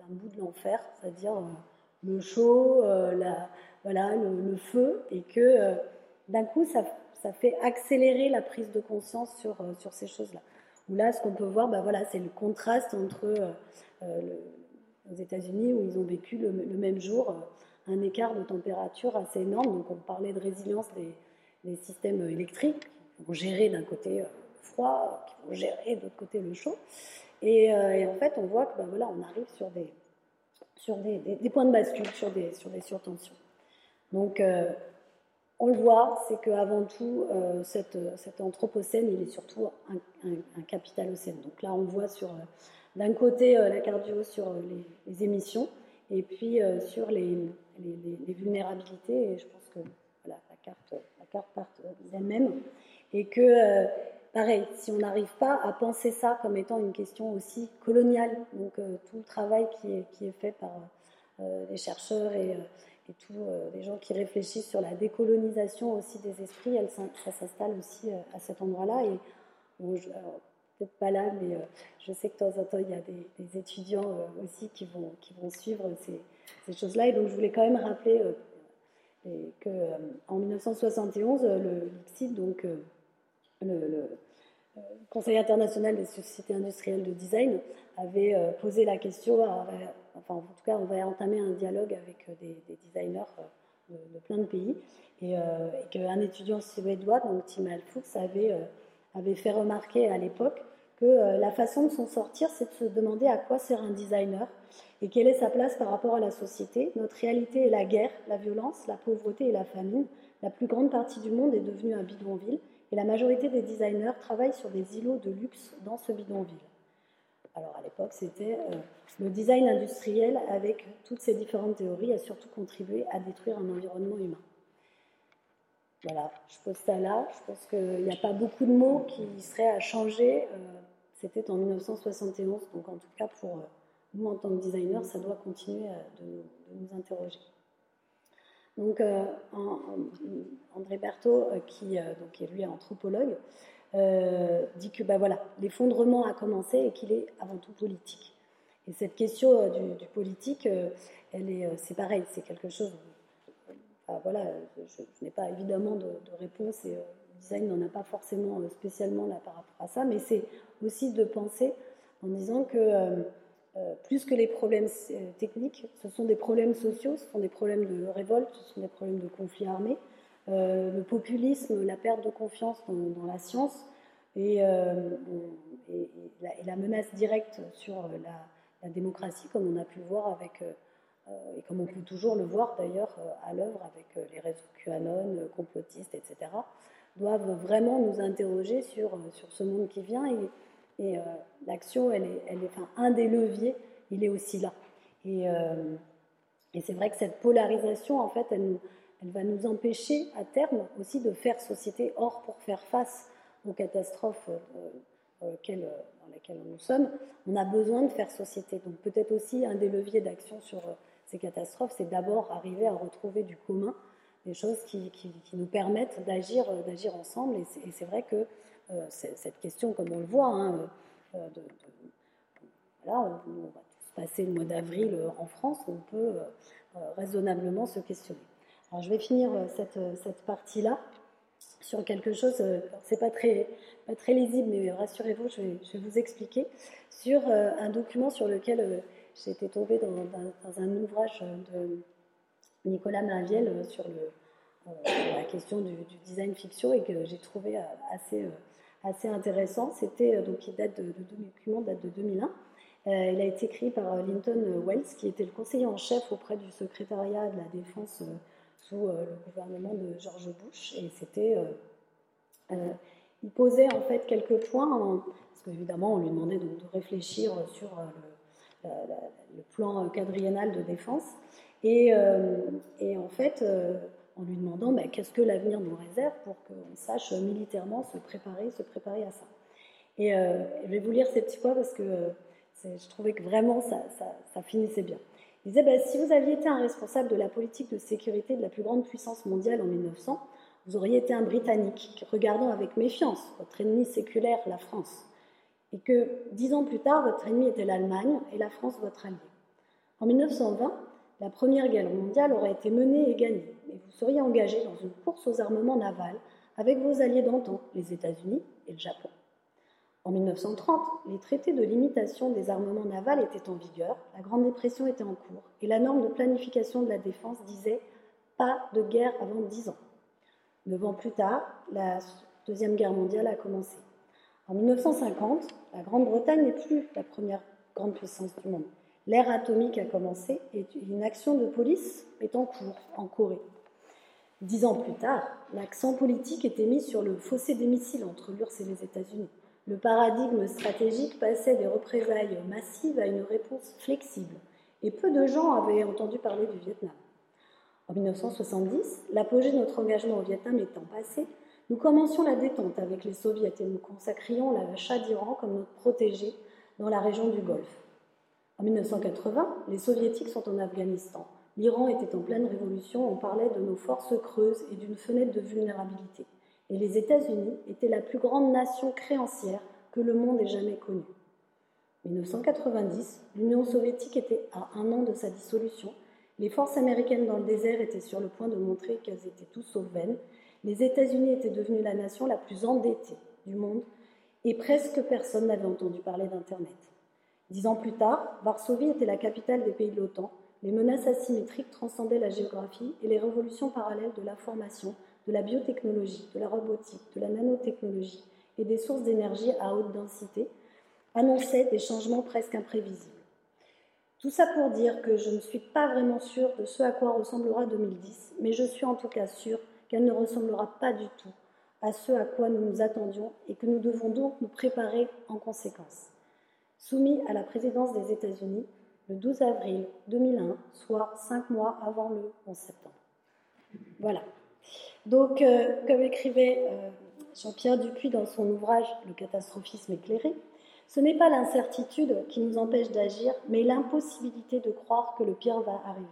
un bout de l'enfer, c'est-à-dire le chaud, la, voilà, le, feu, et que d'un coup, ça fait accélérer la prise de conscience sur, euh, sur ces choses-là. Où là, ce qu'on peut voir, bah voilà, c'est le contraste entre euh, euh, les États-Unis, où ils ont vécu le, même jour un écart de température assez énorme. Donc, on parlait de résilience des, des systèmes électriques, qui gérer d'un côté le froid, qui vont gérer de l'autre côté le chaud. Et, en fait, on voit que bah voilà, on arrive sur des, sur des, des, points de bascule, sur des, sur des surtensions. Donc, on le voit, c'est qu'avant tout, euh, cette, cet anthropocène, il est surtout un, capitalocène. Donc là, on voit sur, euh, d'un côté, euh, la cardio sur les, émissions, et puis sur les, vulnérabilités, et je pense que la, carte, la carte part d'elle-même, et que, pareil, si on n'arrive pas à penser ça comme étant une question aussi coloniale, donc tout le travail qui est, qui est fait par les chercheurs et et tous euh, les gens qui réfléchissent sur la décolonisation aussi des esprits, ça s'installe aussi euh, à cet endroit-là. Et peut-être pas là, mais euh, je sais que de temps en temps, il y a des, étudiants aussi qui vont, qui vont suivre ces, ces choses-là. Et donc, je voulais quand même rappeler qu'en 1971, le LICSID, donc le, Conseil international des sociétés industrielles de design, avait posé la question enfin en tout cas, on va entamer un dialogue avec euh, des, designers euh, de, plein de pays. Et, euh, qu'un étudiant suédois, donc Tim avait, avait fait remarquer à l'époque que la façon de s'en sortir, c'est de se demander à quoi sert un designer et quelle est sa place par rapport à la société. Notre réalité est la guerre, la violence, la pauvreté et la famine. La plus grande partie du monde est devenue un bidonville la majorité des designers travaillent sur des îlots de luxe dans ce bidonville. Alors à l'époque, c'était euh, le design industriel avec toutes ces différentes théories a surtout contribué à détruire un environnement humain. Voilà, je pose ça là. Je pense qu'il n'y a pas beaucoup de mots qui seraient à changer. Euh, c'était en 1971, donc en tout cas pour euh, nous en tant que designers, ça doit continuer de, nous interroger. Donc André Berthaud, qui, donc, est lui anthropologue, euh, dit que bah, voilà, l'effondrement a commencé et qu'il est avant tout politique. Et cette question euh, du, politique, euh, elle est, c'est pareil, c'est quelque chose. voilà, je, n'ai pas évidemment de, réponse et le design n'en a pas forcément spécialement là par rapport à ça, mais c'est aussi de penser en disant que plus que les problèmes techniques, ce sont des problèmes sociaux, ce sont des problèmes de révolte, ce sont des problèmes de conflits armés, euh, le populisme, la perte de confiance dans, la science euh, et, la, menace directe sur la, démocratie, comme on a pu voir avec, euh, et comme on peut toujours le voir d'ailleurs à l'œuvre avec les réseaux QAnon, complotistes, etc., doivent vraiment nous interroger sur, sur ce monde qui vient l'action, elle est, elle est, enfin, un des leviers, il est aussi là. Et, et c'est vrai que cette polarisation, en fait, elle nous, elle va nous empêcher à terme aussi de faire société. Or, pour faire face aux catastrophes euh, euh, dans lesquelles nous sommes, on a besoin de faire société. Donc peut-être aussi un des leviers d'action sur euh, ces catastrophes, c'est d'abord arriver à retrouver du commun, des choses qui, nous permettent d'agir, d'agir ensemble. Et c'est vrai que cette question, comme on le voit, hein, voilà, on, va tous passer le mois d'avril en France, on peut raisonnablement se questionner. Alors je vais finir cette, cette partie-là sur quelque chose, c'est pas très, pas très lisible, mais rassurez-vous, je je vais, vous expliquer, sur un document sur lequel j'ai été tombée dans, dans, un ouvrage de Nicolas Marviel sur la question du, design fiction et que j'ai trouvé assez, assez intéressant. C'était donc il date de, de document date de 2001 euh, il a été écrit par euh, Linton Wells, qui était le conseiller en chef auprès du secrétariat de la défense euh, sous le gouvernement de George Bush. Et c'était. il posait en fait quelques points, parce qu'évidemment, on lui demandait de, réfléchir sur le, le, plan quadriennal de défense. Et, et en fait, en lui demandant bah, qu'est-ce que l'avenir nous réserve pour qu'on sache militairement se préparer, se préparer à ça. Et je vais vous lire ces petits points parce que je trouvais que vraiment ça, finissait bien. Il disait bah, si vous aviez été un responsable de la politique de sécurité de la plus grande puissance mondiale en 1900, vous auriez été un Britannique, regardant avec méfiance votre ennemi séculaire, la France, et que dix ans plus tard, votre ennemi était l'Allemagne et la France votre allié. En 1920, la Première Guerre mondiale aurait été menée et gagnée, et vous seriez engagé dans une course aux armements navals avec vos alliés d'antan, les États-Unis et le Japon. En 1930, les traités de limitation des armements navals étaient en vigueur, la Grande Dépression était en cours, et la norme de planification de la défense disait pas de guerre avant 10 ans. Neuf ans plus tard, la Deuxième Guerre mondiale a commencé. En 1950, la Grande-Bretagne n'est plus la première grande puissance du monde. L'ère atomique a commencé et une action de police est en cours en Corée. Dix ans plus tard, l'accent politique était mis sur le fossé des missiles entre l'URSS et les États-Unis. Le paradigme stratégique passait des représailles massives à une réponse flexible, et peu de gens avaient entendu parler du Vietnam. En 1970, l'apogée de notre engagement au Vietnam étant passé, nous commencions la détente avec les soviets et nous consacrions l'achat d'Iran comme notre protégé dans la région du Golfe. En 1980, les soviétiques sont en Afghanistan. L'Iran était en pleine révolution, on parlait de nos forces creuses et d'une fenêtre de vulnérabilité et les États-Unis étaient la plus grande nation créancière que le monde ait jamais connue. 1990, l'Union soviétique était à un an de sa dissolution. Les forces américaines dans le désert étaient sur le point de montrer qu'elles étaient tous sauf vaines. Les États-Unis étaient devenus la nation la plus endettée du monde et presque personne n'avait entendu parler d'Internet. Dix ans plus tard, Varsovie était la capitale des pays de l'OTAN. Les menaces asymétriques transcendaient la géographie et les révolutions parallèles de l'information de la biotechnologie, de la robotique, de la nanotechnologie et des sources d'énergie à haute densité, annonçaient des changements presque imprévisibles. Tout ça pour dire que je ne suis pas vraiment sûre de ce à quoi ressemblera 2010, mais je suis en tout cas sûre qu'elle ne ressemblera pas du tout à ce à quoi nous nous attendions et que nous devons donc nous préparer en conséquence. Soumis à la présidence des États-Unis le 12 avril 2001, soit cinq mois avant le 11 septembre. Voilà. Donc, euh, comme écrivait euh, Jean-Pierre Dupuis dans son ouvrage Le catastrophisme éclairé, ce n'est pas l'incertitude qui nous empêche d'agir, mais l'impossibilité de croire que le pire va arriver.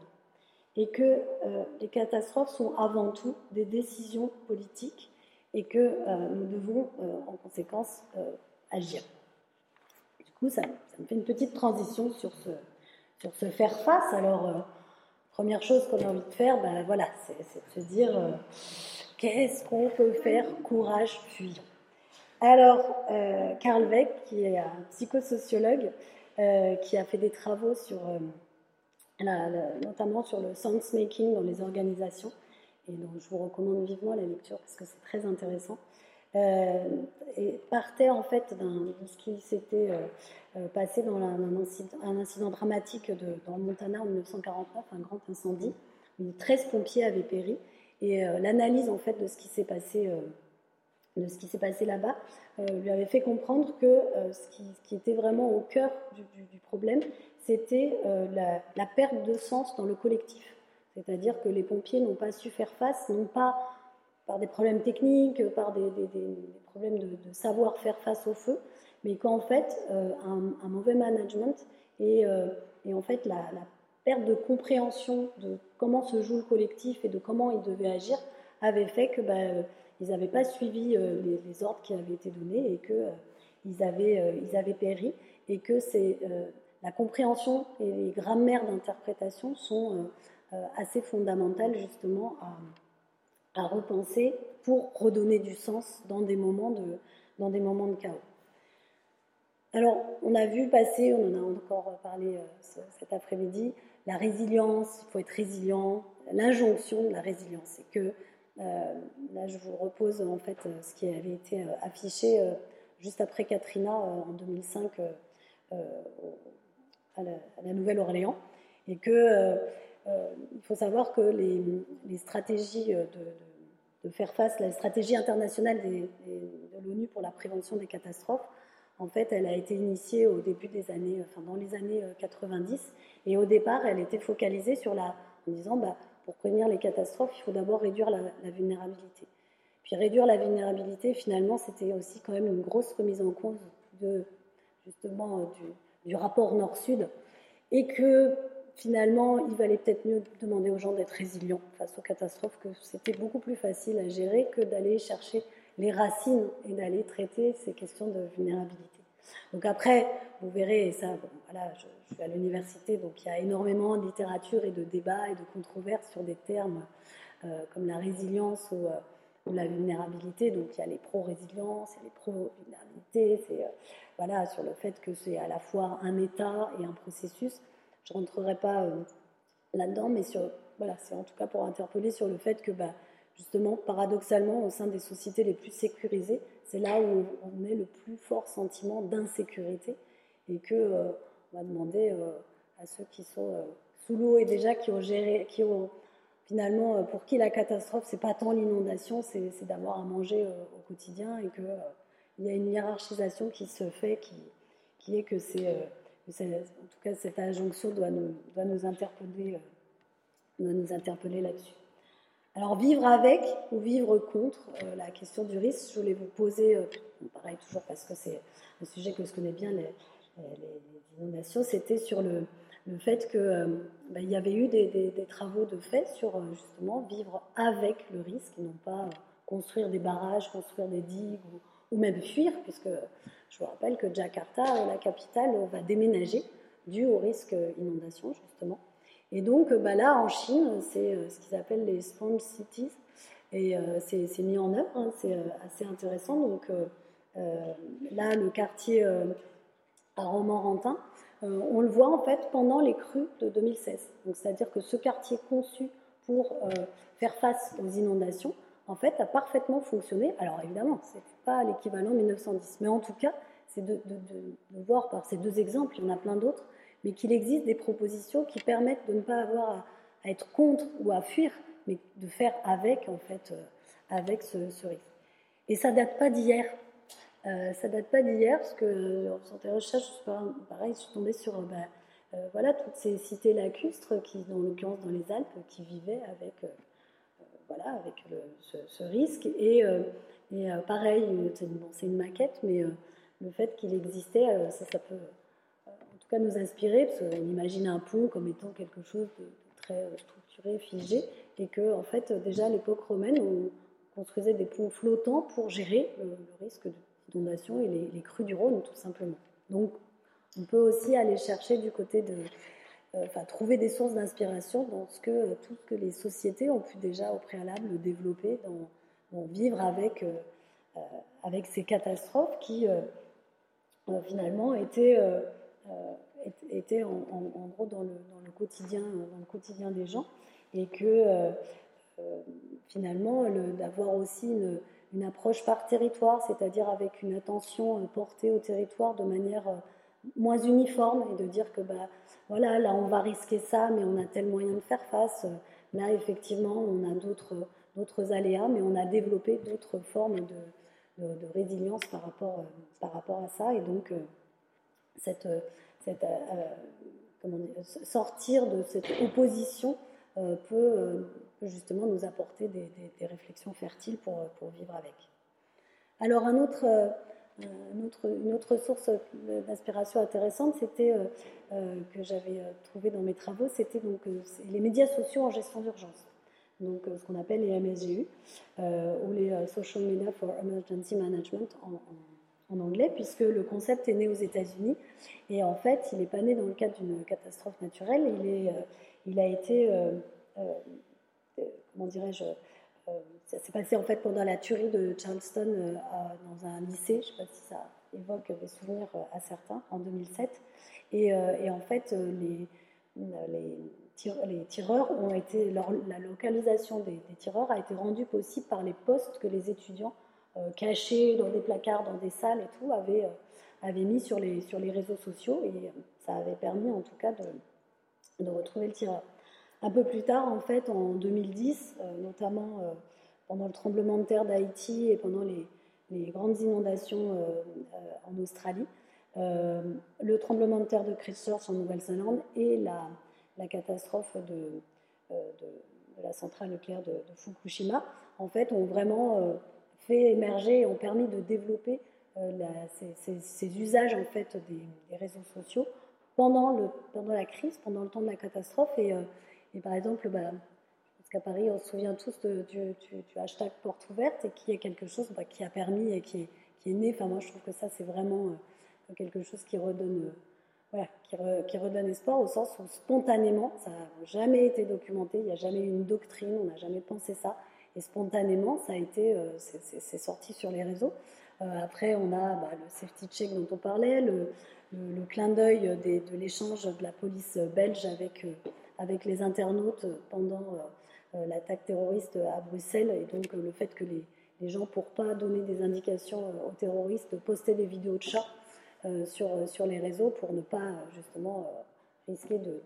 Et que euh, les catastrophes sont avant tout des décisions politiques et que nous devons en conséquence agir. Ça, me fait une petite transition sur ce, faire face. Alors, Première chose qu'on a envie de faire, ben voilà, c'est de se dire euh, qu'est-ce qu'on peut faire Courage, fuyons. Alors, euh, Karl Beck, qui est un psychosociologue, euh, qui a fait des travaux sur, notamment sur le sense making dans les organisations, et donc je vous recommande vivement la lecture parce que c'est très intéressant. Et partait en fait de ce qui s'était euh, passé dans un, incident, dramatique de, dans Montana en 1949, un grand incendie, où 13 pompiers avaient péri. Et euh, l'analyse en fait de ce qui s'est passé, euh, de ce qui s'est passé là-bas, lui avait fait comprendre que ce qui, était vraiment au cœur du, problème, c'était la, perte de sens dans le collectif. C'est-à-dire que les pompiers n'ont pas su faire face, non pas par des problèmes techniques, par des, problèmes de, savoir faire face au feu, mais qu'en fait, euh, un, mauvais management et, euh, en fait la, perte de compréhension de comment se joue le collectif et de comment ils devaient agir avait fait que bah, ils n'avaient pas suivi euh, les, ordres qui avaient été donnés et que ils avaient, ils avaient péri et que c'est la compréhension et les grammaires d'interprétation sont assez fondamentales justement repenser pour redonner du sens dans des moments de, dans des moments de chaos. Alors, on a vu passer, on en a encore parlé cet après-midi, la résilience, il faut être résilient, l'injonction de la résilience. C'est que euh, là, je vous repose en fait ce qui avait été euh, affiché euh, juste après Katrina en 2005 à la, Nouvelle-Orléans, et que il faut savoir que les, stratégies de, faire face, la stratégie internationale de l'ONU pour la prévention des catastrophes, en fait, elle a été initiée au début des années, enfin dans les années 90, et au départ, elle était focalisée sur la, en disant, bah, pour prévenir les catastrophes, il faut d'abord réduire la, vulnérabilité. Puis réduire la vulnérabilité, finalement, c'était aussi quand même une grosse remise en cause de justement euh, du, rapport Nord-Sud, et que finalement, il valait peut-être mieux demander aux gens d'être résilients face aux catastrophes, que c'était beaucoup plus facile à gérer que d'aller chercher les racines et d'aller traiter ces questions de vulnérabilité. Donc après, vous verrez, et ça, voilà, je, suis à l'université, donc il y a énormément de littérature et de débats et de controverses sur des termes euh, comme la résilience ou, euh, la vulnérabilité. Donc il y a les pro-résilience, il y a les pro-vulnérabilité. Euh, voilà sur le fait que c'est à la fois un état et un processus. Je rentrerai pas là-dedans, mais sur voilà, c'est en tout cas pour interpeller sur le fait que bah, justement, paradoxalement, au sein des sociétés les plus sécurisées, c'est là où on a le plus fort sentiment d'insécurité et que on va demander euh, à ceux qui sont euh, sous l'eau et déjà qui ont géré, qui ont finalement, euh, pour qui la catastrophe, c'est pas tant l'inondation, c'est d'avoir à manger au quotidien et qu'il il y a une hiérarchisation qui se fait, qui, qui est que c'est, en tout cas, cette injonction doit nous, doit nous interpeller, là-dessus. Alors, vivre avec ou vivre contre la question du risque, je voulais vous poser, pareil toujours parce que c'est un sujet que je connais bien, les, les, inondations, c'était sur le, fait qu'il euh, bah, y avait eu des, travaux de fait sur euh, justement vivre avec le risque et non pas euh, construire des barrages, construire des digues ou, même fuir, puisque je vous rappelle que Jakarta, la capitale, va déménager dû au risque inondation justement. Et donc bah, là, en Chine, c'est ce qu'ils appellent les sponge cities, et c'est mis en œuvre, hein, c'est assez intéressant. Donc là, le quartier à Romorantin, euh, on le voit en fait pendant les crues de 2016. c'est-à-dire que ce quartier conçu pour euh, faire face aux inondations, en fait, a parfaitement fonctionné. Alors évidemment, ce n'est pas l'équivalent 1910, mais en tout cas, c'est de, voir par ces deux exemples, il y en a plein d'autres, mais qu'il existe des propositions qui permettent de ne pas avoir à, être contre ou à fuir, mais de faire avec, en fait, euh, avec ce, risque. Et ça date pas d'hier. Euh, ça date pas d'hier, parce que en faisant des recherches, pareil, je suis tombée sur bah, euh, voilà, toutes ces cités lacustres, qui, en l'occurrence dans les Alpes, qui vivaient avec, euh, voilà, avec ce, risque. Et, et pareil, c'est une, maquette, mais le fait qu'il existait, ça, peut en tout cas nous inspirer, parce qu'on imagine un pont comme étant quelque chose de, très structuré, figé, et que en fait, déjà à l'époque romaine, on construisait des ponts flottants pour gérer le risque de inondations et les, crues du Rhône, tout simplement. Donc, on peut aussi aller chercher du côté de. Euh, enfin, trouver des sources d'inspiration dans ce que, euh, tout ce que les sociétés ont pu déjà au préalable développer, dans, vivre avec, euh, avec ces catastrophes qui, finalement, étaient, étaient en, gros dans le, dans le, quotidien, dans le quotidien des gens. Et que finalement, d'avoir aussi une approche par territoire, c'est-à-dire avec une attention portée au territoire de manière moins uniforme et de dire que bah, voilà, là on va risquer ça, mais on a tel moyen de faire face. Là, effectivement, on a d'autres, aléas, mais on a développé d'autres formes de, de, résilience par rapport, euh, par rapport à ça. Et donc, cette, cette comment sortir de cette opposition peut justement nous apporter des, réflexions fertiles pour, pour, vivre avec. Alors un autre, euh, une autre source d'inspiration intéressante, c'était euh, euh, que j'avais trouvé dans mes travaux, c'était donc les médias sociaux en gestion d'urgence. Donc ce qu'on appelle les MSGU ou les Social Media for Emergency Management en, en anglais, puisque le concept est né aux États-Unis et en fait, il n'est pas né dans le cadre d'une catastrophe naturelle, il, est, il a été comment dirais-je, ça s'est passé en fait pendant la tuerie de Charleston dans un lycée, je ne sais pas si ça évoque des souvenirs à certains, en 2007. Et, en fait, les, tireurs ont été, la localisation des, tireurs a été rendue possible par les postes que les étudiants cachés dans des placards, dans des salles et tout, avaient, mis sur les, réseaux sociaux. Et ça avait permis en tout cas de retrouver le tireur. Un peu plus tard, en fait, en 2010, euh, notamment euh, pendant le tremblement de terre d'Haïti et pendant les, grandes inondations euh, en Australie, le tremblement de terre de Christchurch en Nouvelle-Zélande et la, catastrophe de, la centrale nucléaire de, Fukushima, en fait, ont vraiment fait émerger et ont permis de développer ces, usages en fait des, réseaux sociaux pendant, pendant la crise, pendant le temps de la catastrophe. Et, et par exemple, bah, parce qu'à Paris, on se souvient tous du, hashtag porte ouverte et qui est quelque chose bah, qui a permis et qui est, né. Enfin, moi, je trouve que ça, c'est vraiment euh, quelque chose qui redonne, euh, voilà, qui, redonne espoir au sens où spontanément, ça n'a jamais été documenté, il n'y a jamais eu une doctrine, on n'a jamais pensé ça. Et spontanément, ça a été, euh, c'est sorti sur les réseaux. après, on a bah, le safety check dont on parlait, le, clin d'œil de l'échange de la police belge avec avec les internautes pendant euh, euh, l'attaque terroriste à Bruxelles et donc euh, le fait que les, gens, pour pas donner des indications aux terroristes, postaient des vidéos de chats sur, sur les réseaux pour ne pas justement risquer de,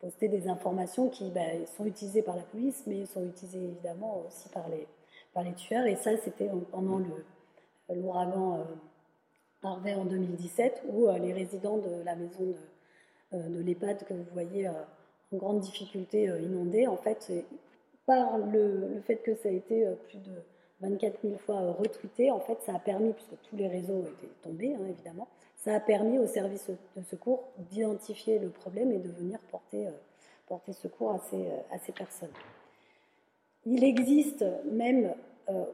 poster des informations qui bah, sont utilisées par la police, mais sont utilisées évidemment aussi par les, par les tueurs. Et ça, c'était pendant l'ouragan Harvey en 2017, où les résidents de la maison de de l'EHPAD que vous voyez euh, en grande difficulté euh, inondée, en fait, par le, fait que ça a été plus de 24 000 fois retweeté, en fait, ça a permis, puisque tous les réseaux étaient tombés, hein, évidemment, ça a permis aux services de secours d'identifier le problème et de venir porter, porter secours à ces, à ces personnes. Il existe même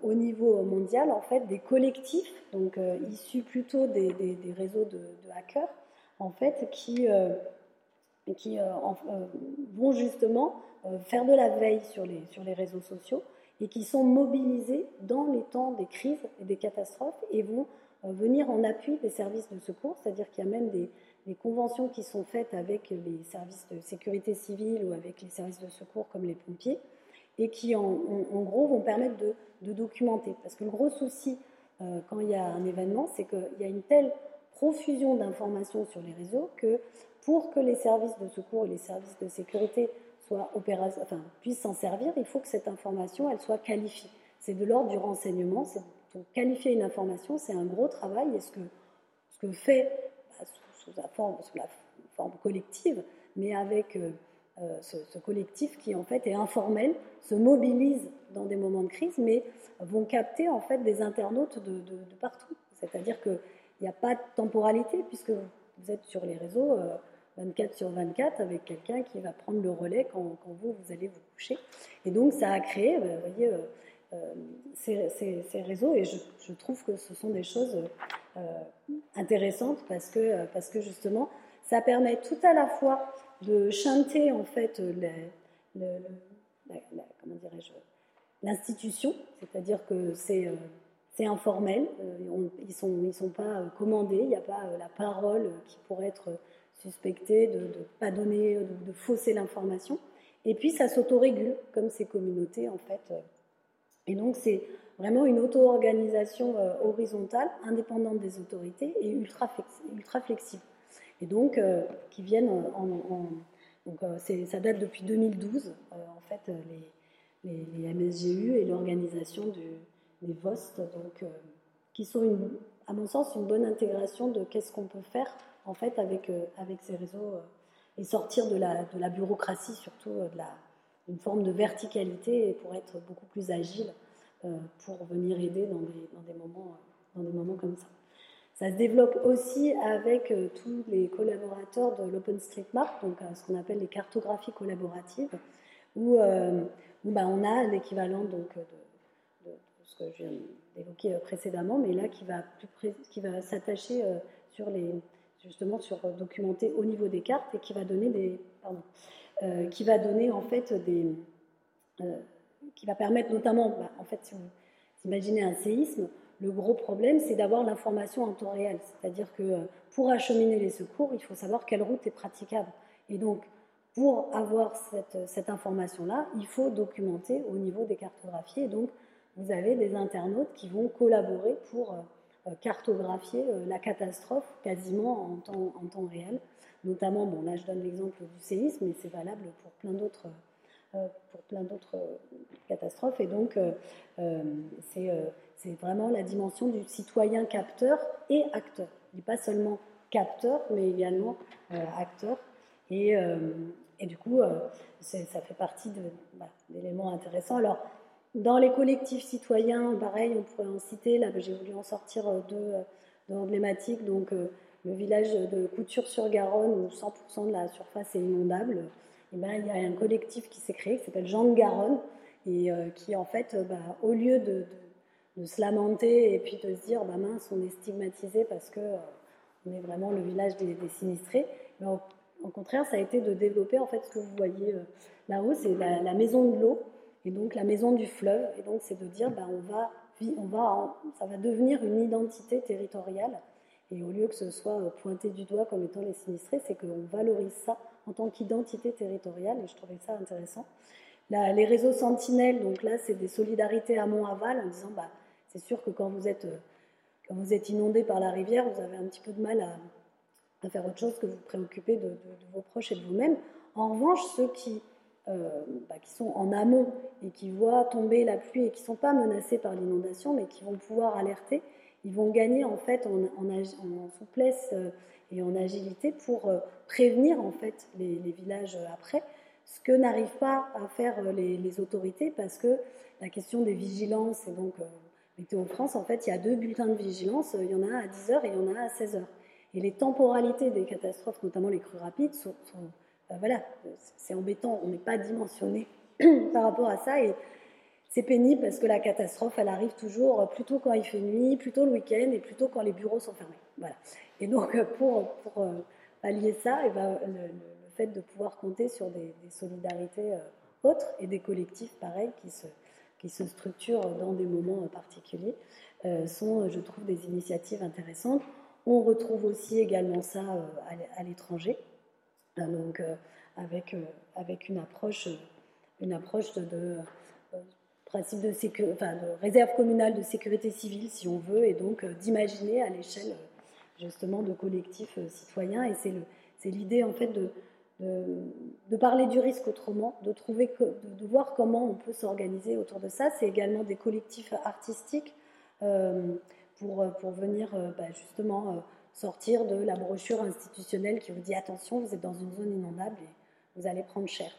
au niveau mondial, en fait, des collectifs, donc issus plutôt des, des, réseaux de, hackers, en fait, qui, euh, qui euh, euh, vont justement faire de la veille sur les, sur les réseaux sociaux et qui sont mobilisés dans les temps des crises et des catastrophes et vont venir en appui des services de secours, c'est-à-dire qu'il y a même des, conventions qui sont faites avec les services de sécurité civile ou avec les services de secours comme les pompiers, et qui en, gros vont permettre de, documenter. Parce que le gros souci quand il y a un événement, c'est qu'il y a une telle profusion d'informations sur les réseaux que pour que les services de secours et les services de sécurité soient enfin, puissent s'en servir, il faut que cette information elle soit qualifiée. C'est de l'ordre du renseignement. Donc, qualifier une information, c'est un gros travail. Et ce que, fait bah, sous, la forme, collective, mais avec euh, euh, ce, collectif qui en fait est informel, se mobilise dans des moments de crise, mais vont capter en fait des internautes de, de partout. C'est-à-dire que il n'y a pas de temporalité puisque vous êtes sur les réseaux 24 euh, sur 24 avec quelqu'un qui va prendre le relais quand, vous, vous allez vous coucher. Et donc ça a créé, euh, vous voyez, euh, ces, réseaux et je, trouve que ce sont des choses intéressantes parce que, parce que justement ça permet tout à la fois de chanter en fait l'institution, c'est-à-dire que c'est c'est informel, euh, ils ne sont, pas euh, commandés, il n'y a pas euh, la parole qui pourrait être suspectée de ne pas donner, de, fausser l'information. Et puis ça s'autorégule, comme ces communautés en fait. Et donc c'est vraiment une auto-organisation horizontale, indépendante des autorités et ultra, ultra flexible. Et donc qui viennent en... donc ça date depuis 2012, en fait, les, les MSGU et l'organisation du les VOST, donc, euh, qui sont, à mon sens, une bonne intégration de qu'est-ce qu'on peut faire en fait avec, euh, avec ces réseaux euh, et sortir de la, de la bureaucratie, surtout de la, une forme de verticalité pour être beaucoup plus agile pour venir aider dans des, dans des, moments, dans des moments comme ça. Ça se développe aussi avec tous les collaborateurs de l'OpenStreetMap, donc ce qu'on appelle les cartographies collaboratives, où, où bah, on a l'équivalent donc, de, ce que je viens d'évoquer euh, précédemment, mais là qui va, s'attacher euh, sur les, justement sur euh, documenter au niveau des cartes et qui va donner des, qui va donner en fait qui va permettre notamment, bah, en fait, si vous imaginez un séisme, le gros problème, c'est d'avoir l'information en temps réel. C'est-à-dire que pour acheminer les secours, il faut savoir quelle route est praticable. Et donc, pour avoir cette, information-là, il faut documenter au niveau des cartographies. Et donc, vous avez des internautes qui vont collaborer pour euh, cartographier euh, la catastrophe quasiment en temps, en temps réel. Notamment, bon, là je donne l'exemple du séisme, mais c'est valable pour plein d'autres euh, pour plein d'autres catastrophes. Et donc, c'est c'est vraiment la dimension du citoyen capteur et acteur. Il n'est pas seulement capteur, mais également acteur. Et, et du coup, euh, ça fait partie bah, d'éléments intéressants. Alors, dans les collectifs citoyens, pareil, on pourrait en citer, là j'ai voulu en sortir euh, euh, deux, emblématiques, donc le village de Couture-sur-Garonne, où 100% de la surface est inondable, et ben, il y a un collectif qui s'est créé, qui s'appelle Jean de Garonne, et qui en fait, bah, au lieu de, se lamenter et puis de se dire, bah, mince, on est stigmatisé parce que on est vraiment le village des, sinistrés, ben, au contraire, ça a été de développer en fait ce que vous voyez euh, là-haut, c'est la, maison de l'eau et donc la maison du fleuve. Et donc c'est de dire, ben, on va, on va, ça va devenir une identité territoriale. Et au lieu que ce soit euh, pointé du doigt comme étant les sinistrés, c'est qu'on valorise ça en tant qu'identité territoriale. Et je trouvais ça intéressant. les réseaux sentinelles, donc là, c'est des solidarités amont-aval en disant, bah, c'est sûr que quand vous êtes euh, quand vous êtes inondé par la rivière, vous avez un petit peu de mal à, à faire autre chose que vous préoccuper de, vos proches et de vous-même. En revanche, ceux qui, euh, bah, qui sont en amont et qui voient tomber la pluie et qui ne sont pas menacés par l'inondation, mais qui vont pouvoir alerter, ils vont gagner en fait en, souplesse euh, et en agilité pour euh, prévenir en fait les, villages après, ce que n'arrivent pas à faire les, autorités parce que la question des vigilances et donc Météo France, en fait, il y a deux bulletins de vigilance, il y en a un à 10h et il y en a un à 16h. Et les temporalités des catastrophes, notamment les crues rapides, sont, euh, voilà, c'est embêtant, on n'est pas dimensionné par rapport à ça. Et c'est pénible parce que la catastrophe, elle arrive toujours plutôt quand il fait nuit, plutôt le week-end et plutôt quand les bureaux sont fermés. Voilà. Et donc, pour, pour euh, pallier ça, et ben, le, fait de pouvoir compter sur des, solidarités euh, autres et des collectifs pareils qui se, qui se structurent dans des moments particuliers sont, je trouve, des initiatives intéressantes. On retrouve aussi également ça euh, à l'étranger, euh, donc euh, avec, avec une approche, une approche de, principe de, de réserve communale de sécurité civile, si on veut, et donc d'imaginer à l'échelle justement de collectifs citoyens. Et c'est l'idée en fait de, de, parler du risque autrement, de, trouver, de, voir comment on peut s'organiser autour de ça. C'est également des collectifs artistiques pour, euh, pour venir euh, bah, justement euh, sortir de la brochure institutionnelle qui vous dit attention, vous êtes dans une zone inondable et vous allez prendre cher.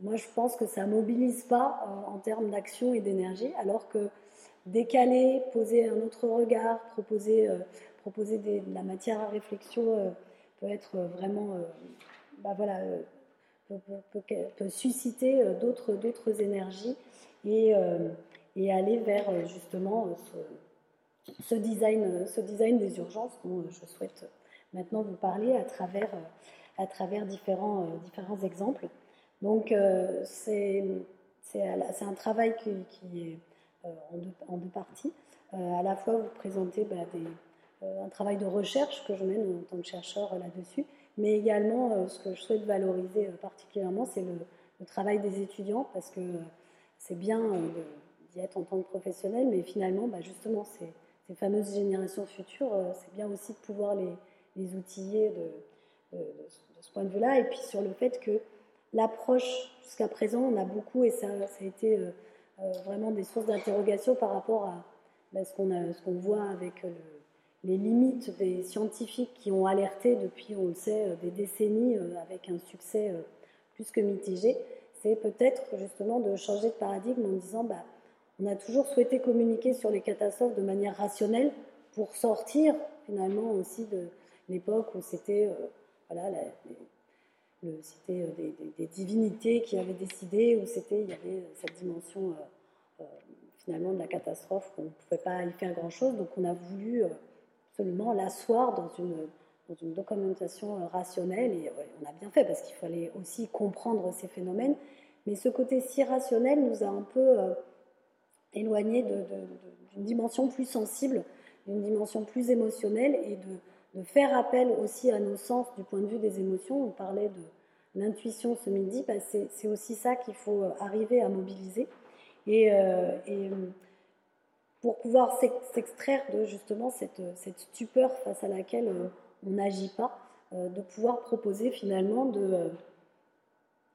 Moi, je pense que ça ne mobilise pas en termes d'action et d'énergie, alors que décaler, poser un autre regard, proposer, proposer de la matière à réflexion peut être vraiment, bah voilà, peut, susciter d'autres, d'autres énergies et, et aller vers justement ce, ce design, ce design des urgences dont je souhaite maintenant vous parler à travers, à travers différents, différents exemples. Donc euh, c'est un travail qui, qui est euh, en deux, parties. Euh, à la fois vous présentez bah, un travail de recherche que je mène en tant que chercheur là-dessus, mais également ce que je souhaite valoriser particulièrement, c'est le, le, travail des étudiants, parce que c'est bien d'y être en tant que professionnel, mais finalement, bah, justement, c'est ces fameuses générations futures, euh, c'est bien aussi de pouvoir les, outiller de, ce point de vue-là. Et puis sur le fait que l'approche, jusqu'à présent, on a beaucoup, et ça, a été euh, euh, vraiment des sources d'interrogation par rapport à ben, ce qu'on voit avec les limites des scientifiques qui ont alerté depuis, on le sait, des décennies avec un succès plus que mitigé. C'est peut-être justement de changer de paradigme en disant, bah, on a toujours souhaité communiquer sur les catastrophes de manière rationnelle pour sortir finalement aussi de l'époque où c'était euh, voilà, euh, des, divinités qui avaient décidé, où c'était il y avait cette dimension euh, finalement de la catastrophe qu'on ne pouvait pas y faire grand-chose. Donc on a voulu absolument l'asseoir dans une, dans une documentation rationnelle, et on a bien fait parce qu'il fallait aussi comprendre ces phénomènes, mais ce côté si rationnel nous a un peu éloigné d'une dimension plus sensible, d'une dimension plus émotionnelle, et de, faire appel aussi à nos sens du point de vue des émotions. On parlait de l'intuition ce midi, bah, c'est aussi ça qu'il faut arriver à mobiliser. Et, et pour pouvoir s'extraire de justement cette, cette, stupeur face à laquelle euh, on n'agit pas, euh, de pouvoir proposer finalement euh,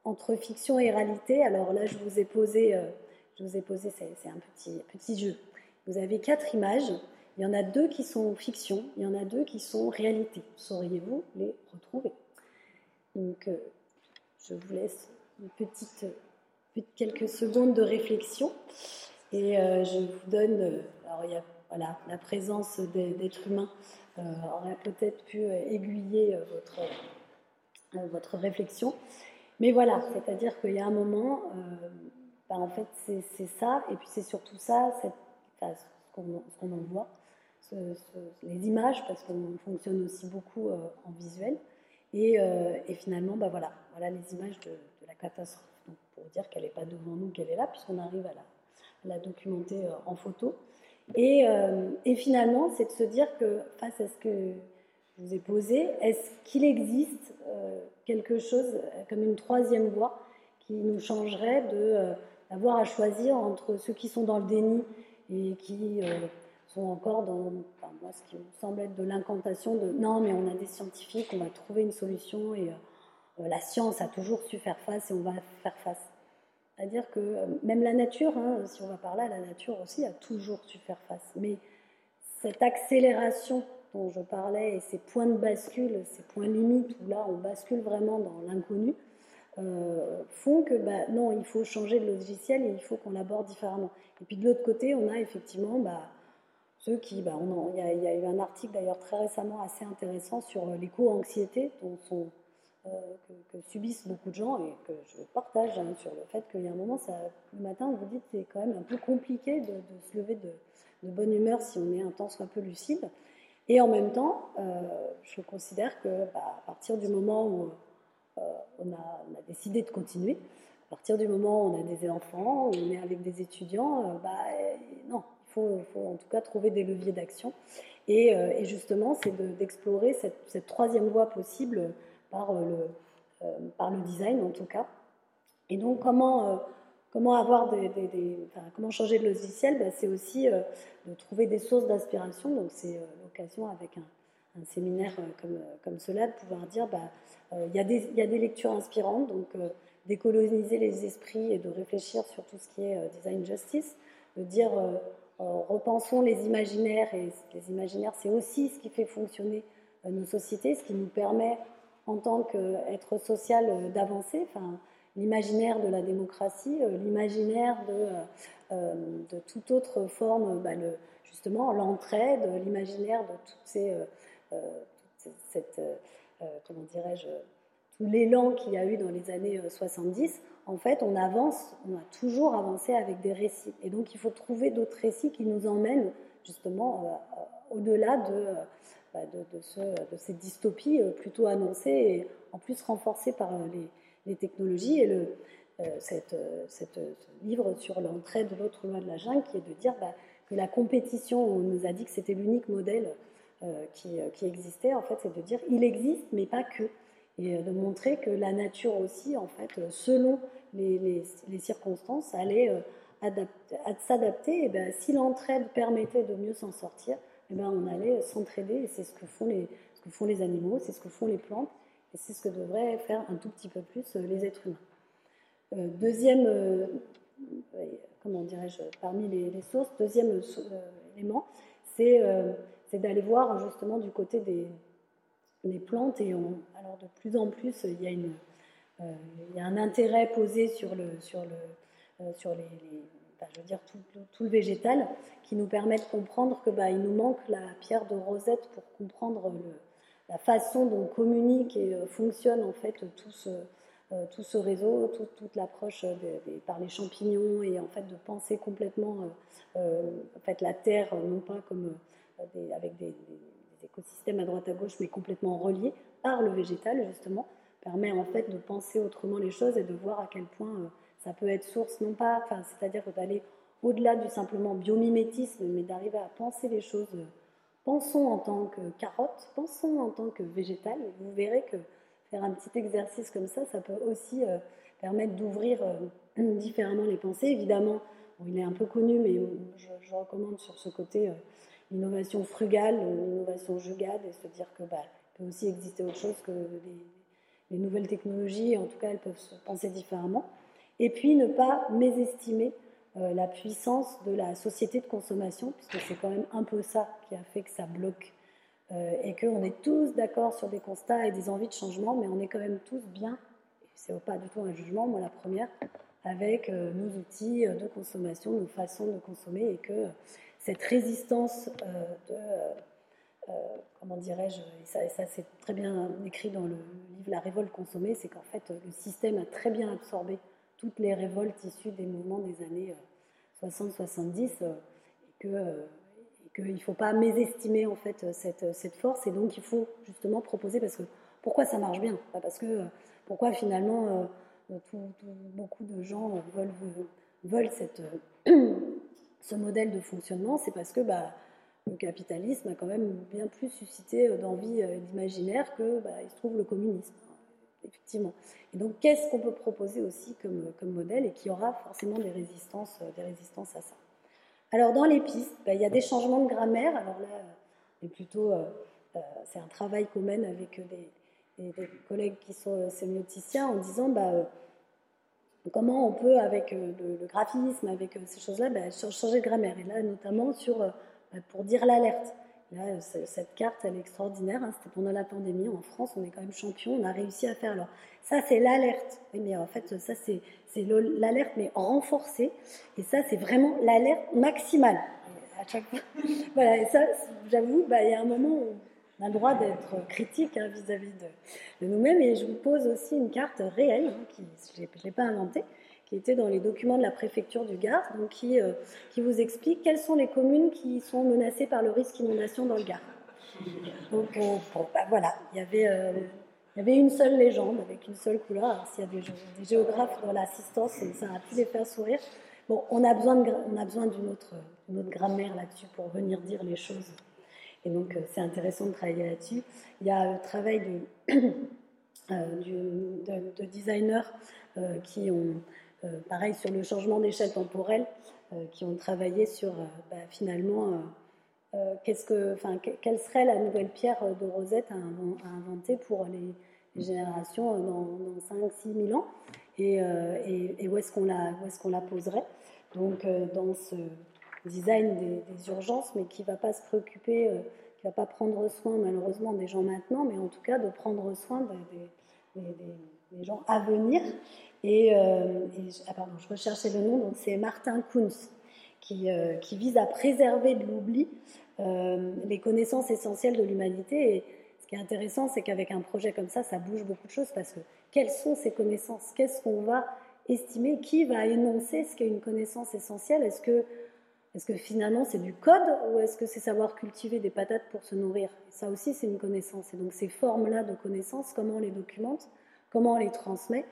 entre fiction et réalité. Alors là, je vous ai posé, je vous ai posé, c'est un petit, petit jeu. Vous avez quatre images. Il y en a deux qui sont fiction, il y en a deux qui sont réalité. Sauriez-vous les retrouver? Donc, je vous laisse quelques secondes de réflexion. Et euh, je vous donne, euh, alors il y a voilà, la présence d'êtres humains euh, aurait peut-être pu aiguiller votre, votre réflexion. Mais voilà, c'est-à-dire qu'il y a un moment, bah, en fait, c'est ça, et puis c'est surtout ça, ce qu'on en voit, les images, parce qu'on fonctionne aussi beaucoup en visuel. Et, et, finalement, bah voilà, voilà les images de, la catastrophe. Pour dire qu'elle n'est pas devant nous, qu'elle est là, puisqu'on arrive à la, documenter euh, en photo. Et, euh, finalement, c'est de se dire que face à ce que je vous ai posé, est-ce qu'il existe euh, quelque chose comme une troisième voie qui nous changerait de d'avoir à choisir entre ceux qui sont dans le déni et qui sont encore dans moi, ce qui me semble être de l'incantation de non, mais on a des scientifiques, on va trouver une solution et la science a toujours su faire face et on va faire face. C'est-à-dire que euh, même la nature, hein, si on va par là, la nature aussi a toujours su faire face. Mais cette accélération dont je parlais et ces points de bascule, ces points limites où là on bascule vraiment dans l'inconnu, euh, font que bah, non, il faut changer de logiciel et il faut qu'on l'aborde différemment. Et puis de l'autre côté, on a effectivement bah, ceux qui, bah, il y, y, a eu un article d'ailleurs très récemment assez intéressant sur euh, l'éco-anxiété dont euh, que, subissent beaucoup de gens et que je partage hein, sur le fait qu'il y a un moment, ça, le matin, vous dites c'est quand même un peu compliqué de, se lever de, bonne humeur si on est un temps soit peu lucide. Et en même temps, je considère que à partir du moment où euh, on, a, décidé de continuer, à partir du moment où on a des enfants, on est avec des étudiants, bah, non, il faut, en tout cas trouver des leviers d'action. Et, justement, c'est d'explorer cette, troisième voie possible par euh, le, euh, design en tout cas. Et donc comment, euh, avoir des, comment changer de logiciel? Ben, C'est aussi de trouver des sources d'inspiration. Donc c'est l'occasion avec un, séminaire comme, comme cela de pouvoir dire bah, il y, y, a des lectures inspirantes, donc décoloniser les esprits et de réfléchir sur tout ce qui est design justice, de dire repensons les imaginaires, et les imaginaires c'est aussi ce qui fait fonctionner nos sociétés, ce qui nous permet en tant qu'être social euh, d'avancer, enfin, l'imaginaire de la démocratie, euh, l'imaginaire de, euh, de, toute autre forme, bah, le, justement l'entraide, l'imaginaire de toutes ces, cette, comment dirais-je, tout l'élan qu'il y a eu dans les années 70, en fait, on avance, on a toujours avancé avec des récits. Et donc, il faut trouver d'autres récits qui nous emmènent justement au-delà de bah, de, ce, de, cette dystopie euh, plutôt annoncée et en plus renforcée par euh, les, technologies. Et le, euh, cette, cette, ce livre sur l'entrée de l'autre loi de la jungle, qui est de dire bah, que la compétition, on nous a dit que c'était l'unique modèle qui, qui, existait, en fait, c'est de dire il existe, mais pas que. Et de montrer que la nature aussi, en fait, selon les, circonstances, allait s'adapter. Et ben, si l'entraide permettait de mieux s'en sortir, eh ben, on allait s'entraider, et c'est ce que font les, ce que font les animaux, c'est ce que font les plantes, et c'est ce que devraient faire un tout petit peu plus euh, les êtres humains. Euh, deuxième, euh, comment dirais-je, parmi les, sources, deuxième élément, c'est d'aller voir justement du côté des, des plantes, et alors de plus en plus, il y a, une, il y a un intérêt posé sur, le, sur, le, sur les je veux dire tout, le végétal, qui nous permet de comprendre que il nous manque la pierre de Rosette pour comprendre la façon dont communique et euh, fonctionne en fait tout ce, euh, tout ce réseau, toute l'approche par les champignons et en fait de penser complètement euh, en fait la terre non pas comme avec des, écosystèmes à droite à gauche, mais complètement reliés par le végétal, justement, permet en fait de penser autrement les choses et de voir à quel point ça peut être source, non pas, enfin, c'est-à-dire d'aller au-delà du simplement biomimétisme, mais d'arriver à penser les choses. Pensons en tant que carotte, pensons en tant que végétal. Vous verrez que faire un petit exercice comme ça, ça peut aussi permettre d'ouvrir différemment les pensées. Évidemment, il est un peu connu, mais je, recommande sur ce côté l'innovation frugale, l'innovation jugade, et se dire que bah, peut aussi exister autre chose que les, nouvelles technologies. En tout cas, elles peuvent se penser différemment. Et puis, ne pas mésestimer euh, la puissance de la société de consommation, puisque c'est quand même un peu ça qui a fait que ça bloque. Euh, et qu'on est tous d'accord sur des constats et des envies de changement, mais on est quand même tous bien, c'est pas du tout un jugement, moi la première, avec euh, nos outils de consommation, nos façons de consommer, et que cette résistance de euh, comment dirais-je, et ça, ça c'est très bien écrit dans le livre La révolte consommée, c'est qu'en fait le système a très bien absorbé toutes les révoltes issues des mouvements des années 60-70 euh, euh, et qu'il ne faut pas mésestimer en fait cette, cette, force et donc il faut justement proposer parce que pourquoi ça marche bien? Parce que pourquoi finalement beaucoup de gens veulent, veulent cette, ce modèle de fonctionnement C'est parce que bah, le capitalisme a quand même bien plus suscité euh, d'envie euh, d'imaginaire que bah, il se trouve le communisme, effectivement. Et donc, qu'est-ce qu'on peut proposer aussi comme, comme modèle et qui aura forcément des résistances, euh, des résistances à ça? Alors, dans les pistes, bah, il y a des changements de grammaire. Alors là, mais plutôt, c'est un travail qu'on mène avec des, collègues qui sont sémioticiens en disant bah, comment on peut, avec le, graphisme, avec ces choses-là, bah, changer de grammaire? Et là, notamment sur euh, pour dire l'alerte. Là, cette carte, elle est extraordinaire. Hein. C'était pendant la pandémie. En France, on est quand même champion. On a réussi à faire. Alors, ça, c'est l'alerte. mais en fait, ça, c'est l'alerte, mais renforcée. Et ça, c'est vraiment l'alerte maximale. À chaque fois. voilà. Et ça, j'avoue, bah, il y a un moment où on a le droit d'être critique hein, vis-à-vis de, nous-mêmes. Et je vous pose aussi une carte réelle, hein, je ne l'ai pas inventée, qui était dans les documents de la préfecture du Gard, donc qui, euh, qui vous explique quelles sont les communes qui sont menacées par le risque d'inondation dans le Gard. Donc bah, voilà, il y, avait, euh, il y avait une seule légende avec une seule couleur. S'il y a des, géographes dans l'assistance, ça a pu les faire sourire. Bon, on a besoin, on a besoin d'une autre, autre grammaire là-dessus pour venir dire les choses. Et donc c'est intéressant de travailler là-dessus. Il y a le travail de, de designers qui ont euh, pareil sur le changement d'échelle temporelle, euh, qui ont travaillé sur euh, bah, finalement qu'est-ce que, enfin, quelle serait la nouvelle pierre de Rosette à, inventer pour les, générations dans, 5-6 000 ans? Et, où est-ce qu'on la, est qu'on la poserait? Donc dans ce design des, urgences, mais qui ne va pas se préoccuper, qui ne va pas prendre soin malheureusement des gens maintenant, mais en tout cas de prendre soin des, gens à venir. Et, euh, ah, pardon, je recherchais le nom, donc c'est Martin Kunz, qui, euh, qui, vise à préserver de l'oubli euh, les connaissances essentielles de l'humanité. Et ce qui est intéressant, c'est qu'avec un projet comme ça, ça bouge beaucoup de choses parce que quelles sont ces connaissances? Qu'est-ce qu'on va estimer? Qui va énoncer ce qu'est une connaissance essentielle? Est-ce que, est que finalement c'est du code ou est-ce que c'est savoir cultiver des patates pour se nourrir? Ça aussi, c'est une connaissance. Et donc ces formes-là de connaissances, comment on les documente comment on les transmet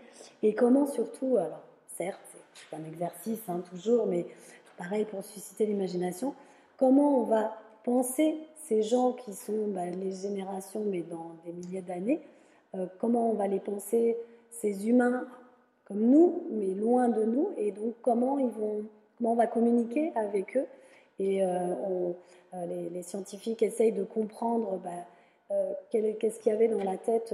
et comment surtout, alors certes, c'est un exercice hein, toujours, mais pareil pour susciter l'imagination, comment on va penser ces gens qui sont bah, les générations, mais dans des milliers d'années, euh, comment on va les penser, ces humains comme nous, mais loin de nous, et donc comment, ils vont, comment on va communiquer avec eux. Et euh, euh, les, scientifiques essayent de comprendre bah, qu'est-ce qu'il y avait dans la tête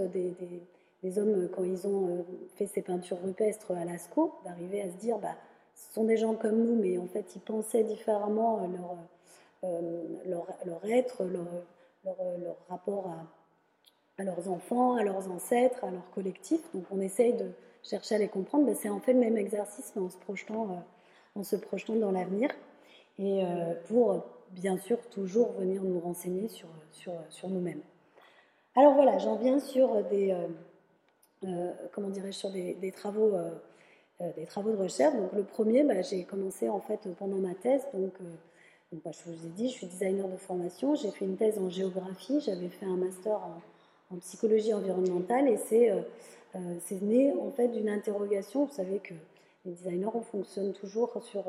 des hommes, quand ils ont euh, fait ces peintures rupestres à Lascaux, d'arriver à se dire, bah, ce sont des gens comme nous, mais en fait, ils pensaient différemment euh, leur, euh, leur, être, leur, leur, rapport à, leurs enfants, à leurs ancêtres, à leur collectif. Donc, on essaye de chercher à les comprendre. mais C'est en fait le même exercice, mais en se projetant, en se projetant dans l'avenir. Et pour, bien sûr, toujours venir nous renseigner sur, sur, sur nous-mêmes. Alors voilà, j'en viens sur des euh, comment dirais-je, sur des, travaux, euh, euh, des travaux de recherche. Donc le premier, bah, j'ai commencé en fait pendant ma thèse, donc Donc, bah, je vous ai dit, je suis designer de formation, j'ai fait une thèse en géographie, j'avais fait un master en, psychologie environnementale et c'est né en fait d'une interrogation. Vous savez que les designers, on fonctionne toujours sur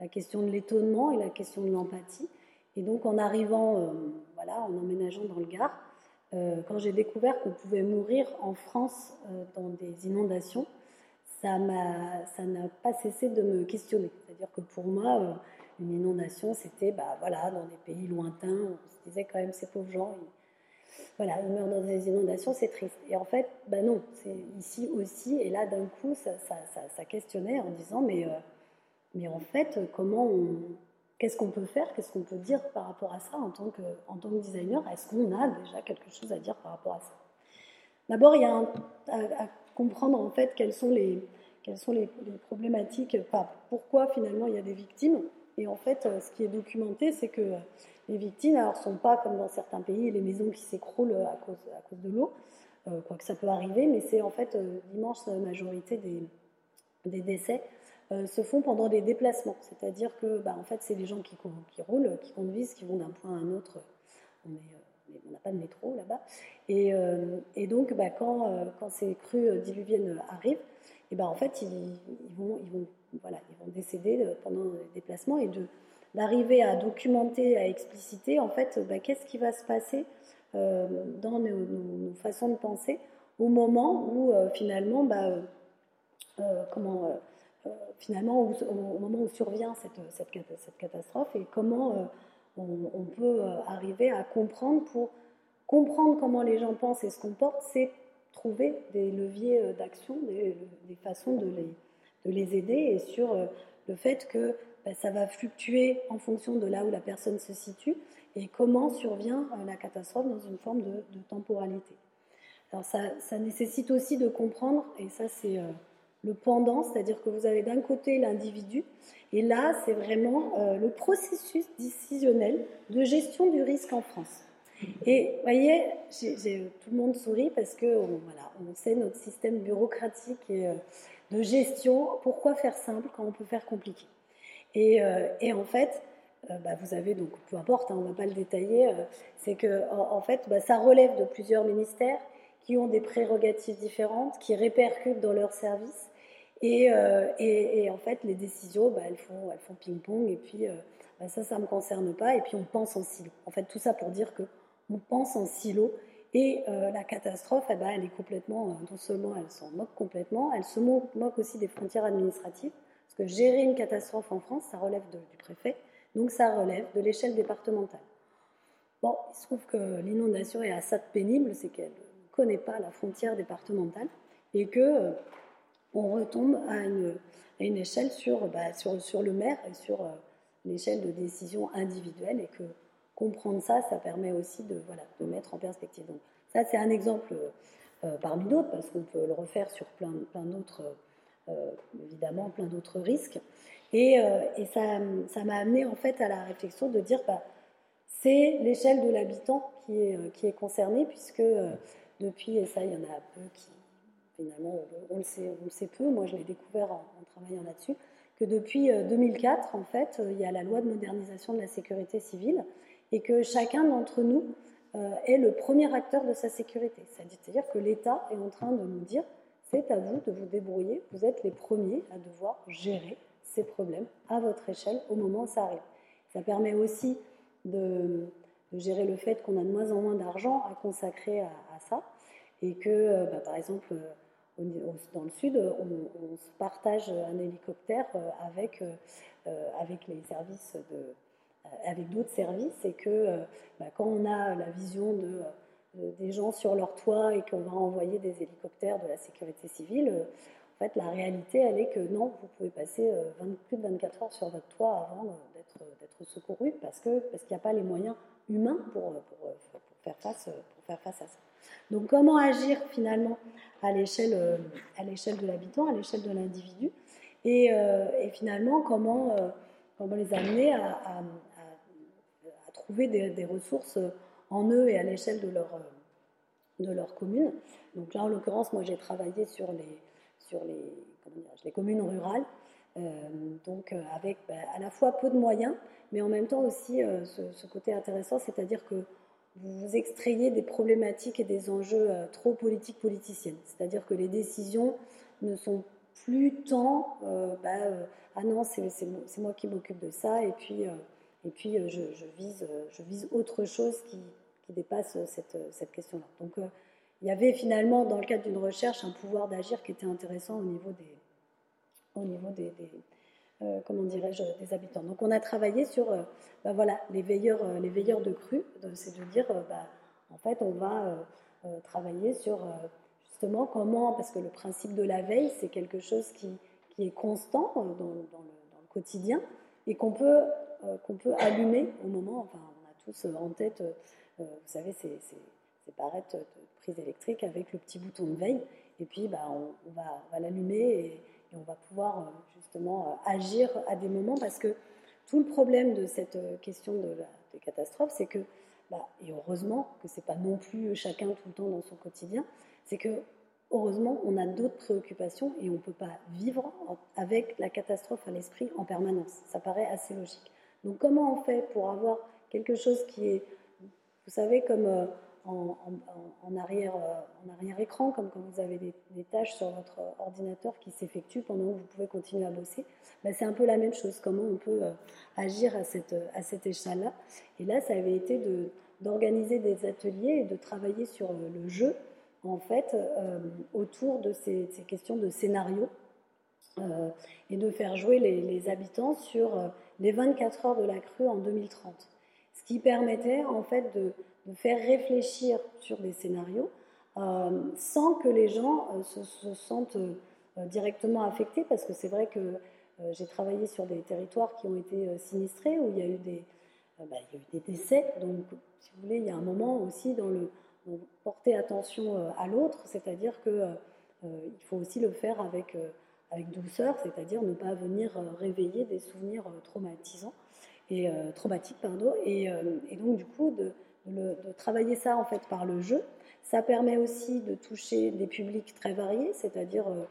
la question de l'étonnement et la question de l'empathie. Et donc en arrivant, voilà, en emménageant dans le Gard, euh, quand j'ai découvert qu'on pouvait mourir en France euh, dans des inondations, ça n'a pas cessé de me questionner. C'est-à-dire que pour moi, euh, une inondation, c'était bah, voilà, dans des pays lointains, on se disait quand même ces pauvres gens, ils, voilà, ils meurent dans des inondations, c'est triste. Et en fait, bah non, c'est ici aussi, et là d'un coup, ça, ça, ça, questionnait en disant, mais, mais en fait, comment Qu'est-ce qu'on peut faire Qu'est-ce qu'on peut dire par rapport à ça en tant que, en tant que designer? Est-ce qu'on a déjà quelque chose à dire par rapport à ça? D'abord, il y a à, comprendre en fait quelles sont les, quelles sont les, problématiques, pourquoi finalement il y a des victimes. Et en fait, ce qui est documenté, c'est que les victimes, alors, sont pas comme dans certains pays, les maisons qui s'écroulent à cause, de l'eau, euh, quoique ça peut arriver, mais c'est en fait euh, l'immense majorité des, décès euh, se font pendant des déplacements. C'est-à-dire que bah, en fait, c'est les gens qui, qui, roulent, qui conduisent, qui vont d'un point à un autre. On euh, n'a pas de métro là-bas. Et, euh, donc, bah, quand, ces crues diluviennes arrivent, bah, en fait, ils, vont, ils vont décéder pendant les déplacements et de, d'arriver à documenter, à expliciter, en fait, bah, qu'est-ce qui va se passer dans nos, façons de penser au moment où finalement, bah, comment euh, finalement au, moment où survient cette, catastrophe et comment euh, on, peut euh, arriver à comprendre pour comprendre comment les gens pensent et se comportent, c'est trouver des leviers d'action, des, façons de les, de les aider et sur le fait que bah, ça va fluctuer en fonction de là où la personne se situe et comment survient la catastrophe dans une forme de, temporalité. Alors ça, nécessite aussi de comprendre, et ça c'est le pendant, c'est-à-dire que vous avez d'un côté l'individu, et là, c'est vraiment euh, le processus décisionnel de gestion du risque en France. Et vous voyez, tout le monde sourit parce que on, voilà, on sait notre système bureaucratique et euh, de gestion. Pourquoi faire simple quand on peut faire compliqué? Et, euh, et, en fait, bah, vous avez donc, peu importe, hein, on ne va pas le détailler, c'est que en, fait, bah, ça relève de plusieurs ministères qui ont des prérogatives différentes, qui répercutent dans leurs services euh, et, en fait, les décisions, bah, elles font, ping-pong. Et puis, euh, ça, ça ne me concerne pas. Et puis, on pense en silo. En fait, tout ça pour dire que on pense en silo. Et euh, la catastrophe, eh ben, elle est complètement, non seulement elle s'en moque complètement, elle se moque aussi des frontières administratives. Parce que gérer une catastrophe en France, ça relève du préfet. Donc, ça relève de l'échelle départementale. Bon, il se trouve que l'inondation est à ça de pénible, c'est qu'elle ne connaît pas la frontière départementale et que on retombe à une, une échelle sur, bah, sur, le maire et sur euh, l'échelle de décision individuelle et que comprendre ça, ça permet aussi de, voilà, de mettre en perspective. Donc ça, c'est un exemple euh, parmi d'autres parce qu'on peut le refaire sur plein, plein d'autres, euh, évidemment, plein d'autres risques. Et, et ça, ça m'a amené en fait à la réflexion de dire, bah, c'est l'échelle de l'habitant qui est, qui est concernée puisque depuis, et ça, il y en a peu qui finalement, on le sait, on le sait peu, moi je l'ai découvert en, travaillant là-dessus, que depuis 2004, euh, en fait, euh, il y a la loi de modernisation de la sécurité civile et que chacun d'entre nous euh, est le premier acteur de sa sécurité. C'est-à-dire que l'État est en train de nous dire, c'est à vous de vous débrouiller, vous êtes les premiers à devoir gérer ces problèmes à votre échelle au moment où ça arrive. Ça permet aussi de, gérer le fait qu'on a de moins en moins d'argent à consacrer à, ça et que, bah, par exemple, dans le sud, on, se partage un hélicoptère euh, avec, euh, euh, avec les services de, avec d'autres services et que bah, quand on a la vision de, des gens sur leur toit et qu'on va envoyer des hélicoptères de la sécurité civile, en fait, la réalité, elle est que non, vous pouvez passer plus de 24 heures sur votre toit avant d'être secouru parce qu'il parce qu'il n'y a pas les moyens humains pour, pour, faire face, pour faire face à ça. Donc comment agir finalement à l'échelle, euh, de l'habitant, à l'échelle de l'individu, et, euh, finalement comment, euh, comment les amener à, trouver des, ressources en eux et à l'échelle de leur, de leur commune. Donc là, en l'occurrence, moi j'ai travaillé sur les, sur les, les communes rurales. donc avec bah, à la fois peu de moyens, mais en même temps aussi ce, côté intéressant, c'est-à-dire que vous extrayez des problématiques et des enjeux trop politiques politiciennes. C'est-à-dire que les décisions ne sont plus tant, bah, ah non, c'est moi qui m'occupe de ça, et puis, et puis je, vise, je vise autre chose qui, qui dépasse cette, cette question-là. Donc il y avait finalement, dans le cadre d'une recherche, un pouvoir d'agir qui était intéressant au niveau des, au niveau des, euh, comment dirais-je, des habitants. Donc on a travaillé sur, euh, bah, voilà, les veilleurs, euh, les veilleurs de crue. C'est de dire, bah, en fait, on va travailler sur justement comment, parce que le principe de la veille, c'est quelque chose qui, qui, est constant dans, dans, le, dans le, quotidien et qu'on peut, qu'on peut allumer au moment, enfin, on a tous en tête, vous savez, c'est c'est paraître de prise électrique avec le petit bouton de veille. Et puis, bah, on, va, l'allumer et, on va pouvoir euh, justement euh, agir à des moments parce que tout le problème de cette euh, question de la catastrophe, c'est que, bah, et heureusement que c'est pas non plus chacun tout le temps dans son quotidien, c'est que heureusement on a d'autres préoccupations et on ne peut pas vivre avec la catastrophe à l'esprit en permanence. Ça paraît assez logique. Donc comment on fait pour avoir quelque chose qui est, vous savez, comme euh, en arrière écran, comme quand vous avez des, tâches sur votre ordinateur qui s'effectuent pendant que vous pouvez continuer à bosser. Ben, c'est un peu la même chose, comment on peut euh, agir à cette, à cette échelle-là? Et là, ça avait été d'organiser des ateliers et de travailler sur le jeu, en fait, euh, autour de ces, questions de scénario. et de faire jouer les habitants sur les 24 heures de la crue en 2030. Ce qui permettait en fait de, faire réfléchir sur des scénarios euh, sans que les gens euh, se, sentent euh, directement affectés, parce que c'est vrai que j'ai travaillé sur des territoires qui ont été sinistrés, où il y a eu des, bah, il y a eu des décès. Donc, si vous voulez, il y a un moment aussi dans le porter attention à l'autre, c'est-à-dire que il faut aussi le faire avec, avec douceur, c'est-à-dire ne pas venir réveiller des souvenirs traumatisants et traumatiques, pardon, et, et donc du coup de travailler ça en fait par le jeu. Ça permet aussi de toucher des publics très variés, c'est-à-dire euh,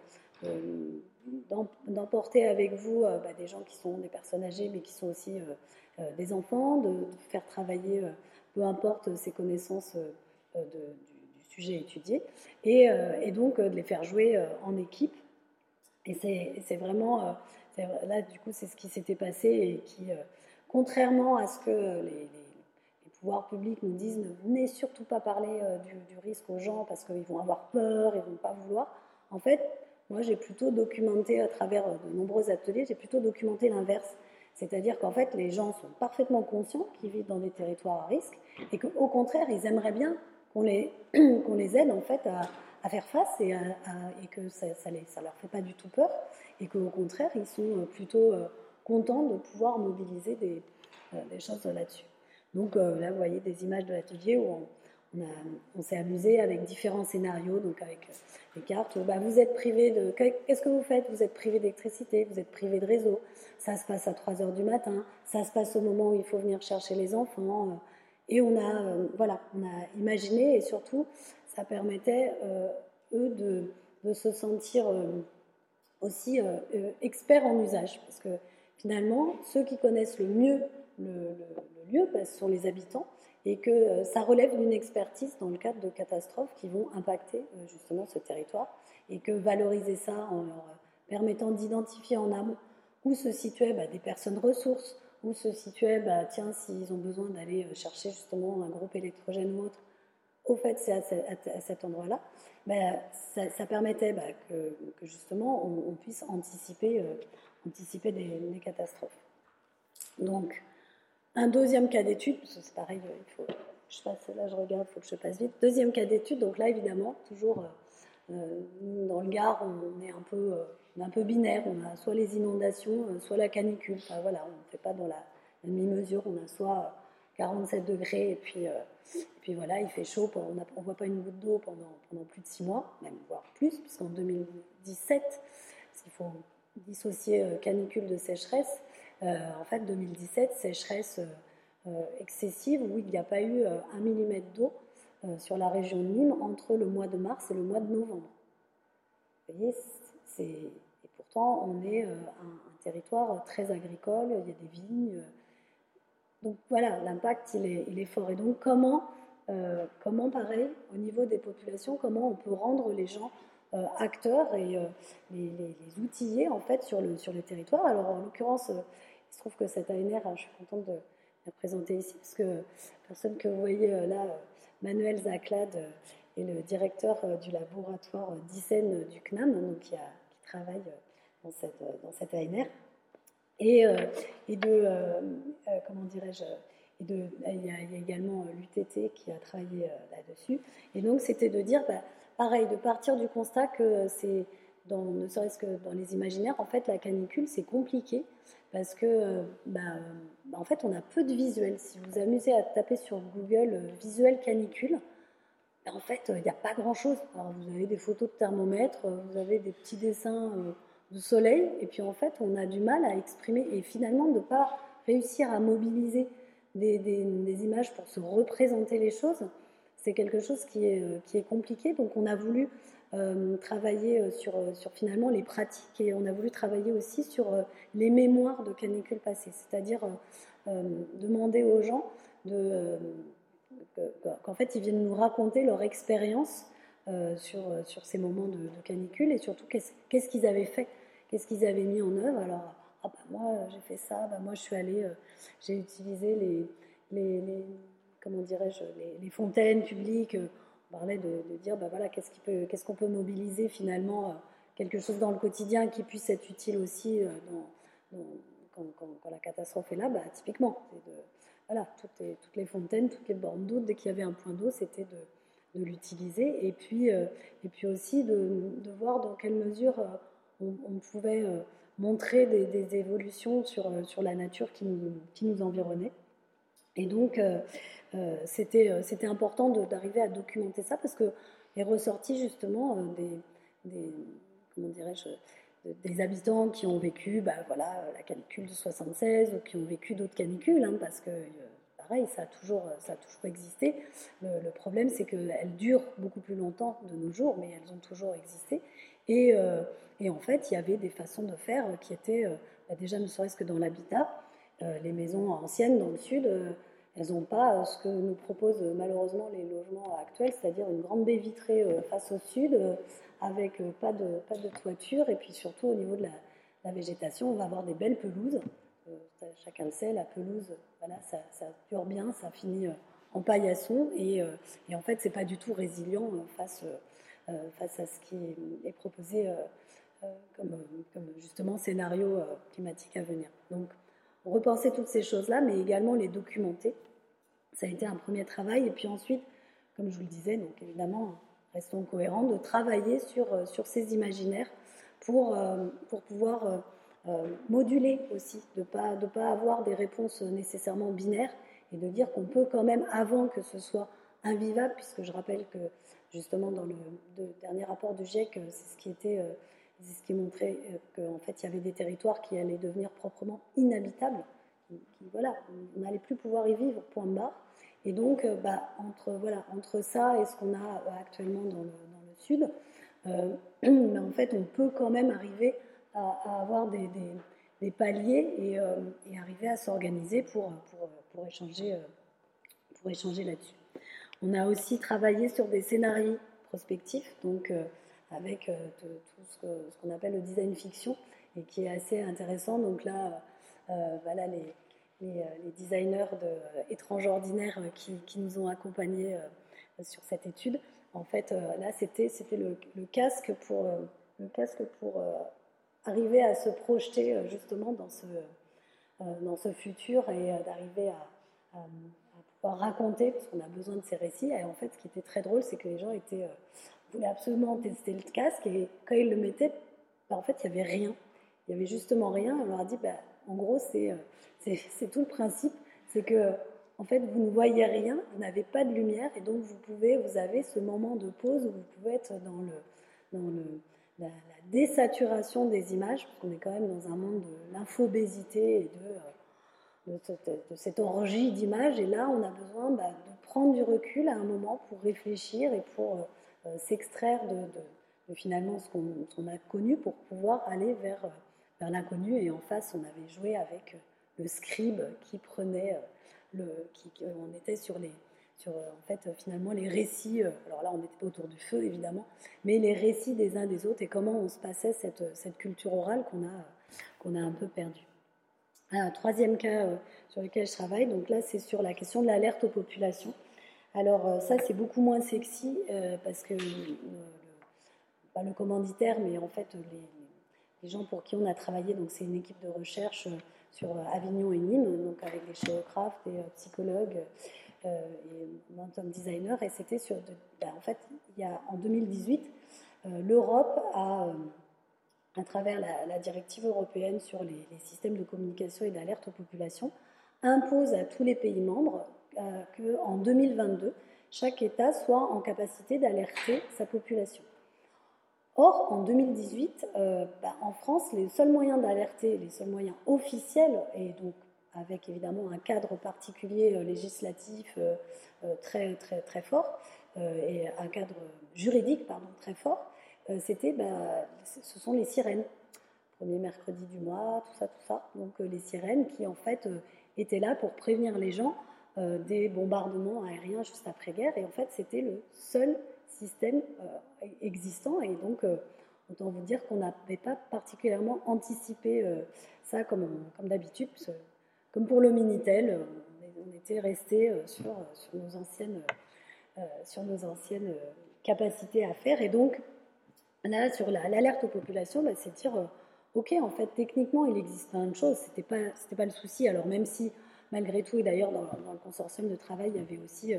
euh, d'emporter avec vous euh, bah, des gens qui sont des personnes âgées, mais qui sont aussi des enfants, de, faire travailler, peu importe ses connaissances du, sujet étudié, et, donc de les faire jouer en équipe. Et c'est vraiment, là du coup, c'est ce qui s'était passé et qui, contrairement à ce que les pouvoirs publics nous disent ne venez surtout pas parler euh, du, risque aux gens parce qu'ils vont avoir peur, ils vont pas vouloir. En fait, moi j'ai plutôt documenté à travers euh, de nombreux ateliers, j'ai plutôt documenté l'inverse. C'est-à-dire qu'en fait, les gens sont parfaitement conscients qu'ils vivent dans des territoires à risque et qu'au contraire, ils aimeraient bien qu'on les, qu'on les aide en fait à, faire face et, que ça ne ça leur fait pas du tout peur et qu'au contraire, ils sont euh, plutôt contents de pouvoir mobiliser des, des choses là-dessus. Donc euh, là, vous voyez des images de l'atelier où on, s'est amusé avec différents scénarios, donc avec euh, des cartes. Bah, vous êtes privé de. Qu'est-ce que vous faites? Vous êtes privé d'électricité, vous êtes privé de réseau. Ça se passe à 3 heures du matin. Ça se passe au moment où il faut venir chercher les enfants. Euh, et on a, voilà, on a imaginé et surtout, ça permettait eux de, se sentir aussi experts en usage, parce que finalement, ceux qui connaissent le mieux le, lieu, parce ce sont les habitants, et que euh, ça relève d'une expertise dans le cadre de catastrophes qui vont impacter euh, justement ce territoire, et que valoriser ça en leur permettant d'identifier en amont où se situaient bah, des personnes ressources, où se situaient, bah, tiens, s'ils ont besoin d'aller euh, chercher justement un groupe électrogène ou autre, au fait, c'est à, cet endroit-là, bah, ça, permettait que, justement on, puisse anticiper, anticiper des, catastrophes. Donc, un deuxième cas d'étude, c'est pareil, il faut, je passe là, je regarde, faut que je passe vite. Deuxième cas d'étude, donc là évidemment, toujours euh, euh, dans le Gard, on est un peu, euh, un peu binaire, on a soit les inondations, soit la canicule. Enfin voilà, on ne fait pas dans la, demi-mesure, on a soit 47 degrés et puis, puis voilà, il fait chaud, on ne voit pas une goutte d'eau pendant, plus de six mois, même voire plus, puisqu'en 2017, parce faut dissocier canicule de sécheresse, euh, en fait, 2017, sécheresse euh, euh, excessive où il n'y a pas eu un millimètre d'eau sur la région de Nîmes entre le mois de mars et le mois de novembre. Vous voyez, et pourtant, on est un, territoire très agricole, il y a des vignes. Donc voilà, l'impact, il est, fort. Et donc comment, comment, pareil, au niveau des populations, comment on peut rendre les gens acteurs et les, les, outiller en fait sur le, territoire? Alors en l'occurrence, il se trouve que cette ANR, je suis contente de la présenter ici, parce que la personne que vous voyez là, Manuel Zaclade, est le directeur du laboratoire d'ICEN du CNAM, donc qui, a, qui travaille dans cette, dans cette ANR. Et, et de, comment dirais-je, il, y a, il, y a, également l'UTT qui a travaillé là-dessus. Et donc, c'était de dire, bah, pareil, de partir du constat que c'est, dans, ne serait-ce que dans les imaginaires, en fait, la canicule, c'est compliqué parce que, bah, en fait, on a peu de visuels. Si vous vous amusez à taper sur Google visuel canicule, bah, en fait, il n'y a pas grand-chose. Alors, vous avez des photos de thermomètre, vous avez des petits dessins de soleil, et puis en fait, on a du mal à exprimer, et finalement, de ne pas réussir à mobiliser des, des, images pour se représenter les choses, c'est quelque chose qui est, qui est compliqué. Donc, on a voulu euh, travailler sur, sur, finalement les pratiques et on a voulu travailler aussi sur euh, les mémoires de canicules passées, c'est-à-dire euh, demander aux gens de, qu'en fait ils viennent nous raconter leur expérience sur, sur ces moments de, de canicule et surtout qu'est-ce qu'ils avaient fait, qu'est-ce qu'ils avaient mis en œuvre. Alors, ah bah moi j'ai fait ça, bah moi je suis allée, j'ai utilisé les, les, comment dirais-je, les, fontaines publiques on parlait de, dire, bah voilà, qu'est-ce qu'on peut, mobiliser finalement, euh, quelque chose dans le quotidien qui puisse être utile aussi euh, quand, la catastrophe est là, bah, typiquement. Voilà, toutes les, toutes les, fontaines, toutes les bornes d'eau, dès qu'il y avait un point d'eau, c'était de, l'utiliser. Et puis, euh, et puis aussi de, voir dans quelle mesure on, pouvait montrer des, évolutions sur, sur la nature qui nous, qui nous environnait. Et donc, euh, euh, c'était important d'arriver à documenter ça parce que est ressorti justement euh, des, comment dirais-je, des habitants qui ont vécu bah, voilà, la canicule de 76 ou qui ont vécu d'autres canicules, hein, parce que pareil, ça a toujours, ça a toujours existé. Le problème, c'est qu'elles durent beaucoup plus longtemps de nos jours, mais elles ont toujours existé. Et, euh, et en fait, il y avait des façons de faire qui étaient, euh, bah, déjà ne serait-ce que dans l'habitat, euh, les maisons anciennes dans le sud, elles n'ont pas ce que nous proposent malheureusement les logements actuels, c'est-à-dire une grande baie vitrée face au sud, avec pas de, pas de toiture, et puis surtout au niveau de la, la végétation, on va avoir des belles pelouses. chacun le sait, la pelouse, voilà, ça, ça dure bien, ça finit en paillasson, et, et en fait, c'est pas du tout résilient face, face à ce qui est proposé comme, comme justement scénario climatique à venir. Donc, repenser toutes ces choses-là, mais également les documenter. Ça a été un premier travail. Et puis ensuite, comme je vous le disais, donc évidemment, restons cohérents, de travailler sur, euh, sur ces imaginaires pour, euh, pour pouvoir euh, moduler aussi, de ne pas, de pas avoir des réponses nécessairement binaires et de dire qu'on peut quand même, avant que ce soit invivable, puisque je rappelle que justement dans le, dernier rapport du GIEC, c'est ce qui était c'est ce qui montrait euh, qu'en fait, il y avait des territoires qui allaient devenir proprement inhabitables. Qui, voilà, on n'allait plus pouvoir y vivre, point barre. Et donc, euh, bah, entre, voilà, entre ça et ce qu'on a euh, actuellement dans le, sud, euh, bah, en fait, on peut quand même arriver à, avoir des, paliers et, euh, arriver à s'organiser pour, échanger, pour échanger là-dessus. On a aussi travaillé sur des scénarios prospectifs, donc avec euh, tout ce qu'on appelle le design fiction et qui est assez intéressant. Donc là, euh, voilà les, euh, designers de Étranges Ordinaires qui, nous ont accompagnés sur cette étude. En fait, là, c'était le, casque pour, arriver à se projeter justement dans ce, futur et d'arriver à, raconter, parce qu'on a besoin de ces récits. Et en fait, ce qui était très drôle, c'est que les gens étaient voulait absolument tester le casque et quand ils le mettaient, bah, en fait, il n'y avait rien. Il n'y avait justement rien. On leur a dit, bah, en gros, euh, c'est tout le principe. C'est que, en fait, vous ne voyez rien, vous n'avez pas de lumière et donc vous pouvez, vous avez ce moment de pause où vous pouvez être dans, le, dans le, la, la, désaturation des images, parce qu'on est quand même dans un monde de l'infobésité et de, de, cette, orgie d'images. Et là, on a besoin bah, de prendre du recul à un moment pour réfléchir et pour euh, euh, s'extraire de, finalement ce qu'on qu a connu pour pouvoir aller vers, vers l'inconnu. Et en face, on avait joué avec le scribe qui prenait le. Qui, on était sur les. Sur, en fait, finalement, les récits, alors là, on n'était pas autour du feu, évidemment, mais les récits des uns des autres et comment on se passait cette, cette culture orale qu'on a, qu'on a un peu perdue. Un troisième cas sur lequel je travaille, donc là, c'est sur la question de l'alerte aux populations. Alors, ça, c'est beaucoup moins sexy parce que pas le commanditaire, mais en fait les, gens pour qui on a travaillé. Donc c'est une équipe de recherche euh, sur euh, Avignon et Nîmes, donc avec des géographes, des euh, psychologues et mental designers. Et c'était sur, ben, en fait, il y a en 2018, l'Europe a à travers la, directive européenne sur les, systèmes de communication et d'alerte aux populations, impose à tous les pays membres qu'en 2022, chaque État soit en capacité d'alerter sa population. Or, en 2018, euh, bah, en France, les seuls moyens d'alerter, les seuls moyens officiels, et donc avec évidemment un cadre particulier euh, législatif euh, très, très, très fort, et un cadre juridique pardon, très fort, c'était, bah, ce sont les sirènes. Premier mercredi du mois, tout ça, tout ça. Donc les sirènes qui en fait étaient là pour prévenir les gens des bombardements aériens juste après-guerre. Et en fait, c'était le seul système euh, existant. Et donc, euh, autant vous dire qu'on n'avait pas particulièrement anticipé euh, ça comme, comme d'habitude. Comme pour le Minitel, on était resté sur, sur, nos anciennes, sur nos anciennes capacités à faire. Et donc, là, sur l'alerte aux populations, bah, c'est dire, ok, en fait, techniquement, il existe plein de choses. C'était pas, c'était pas le souci. Alors, même si, malgré tout, et d'ailleurs, dans, le consortium de travail, il y avait aussi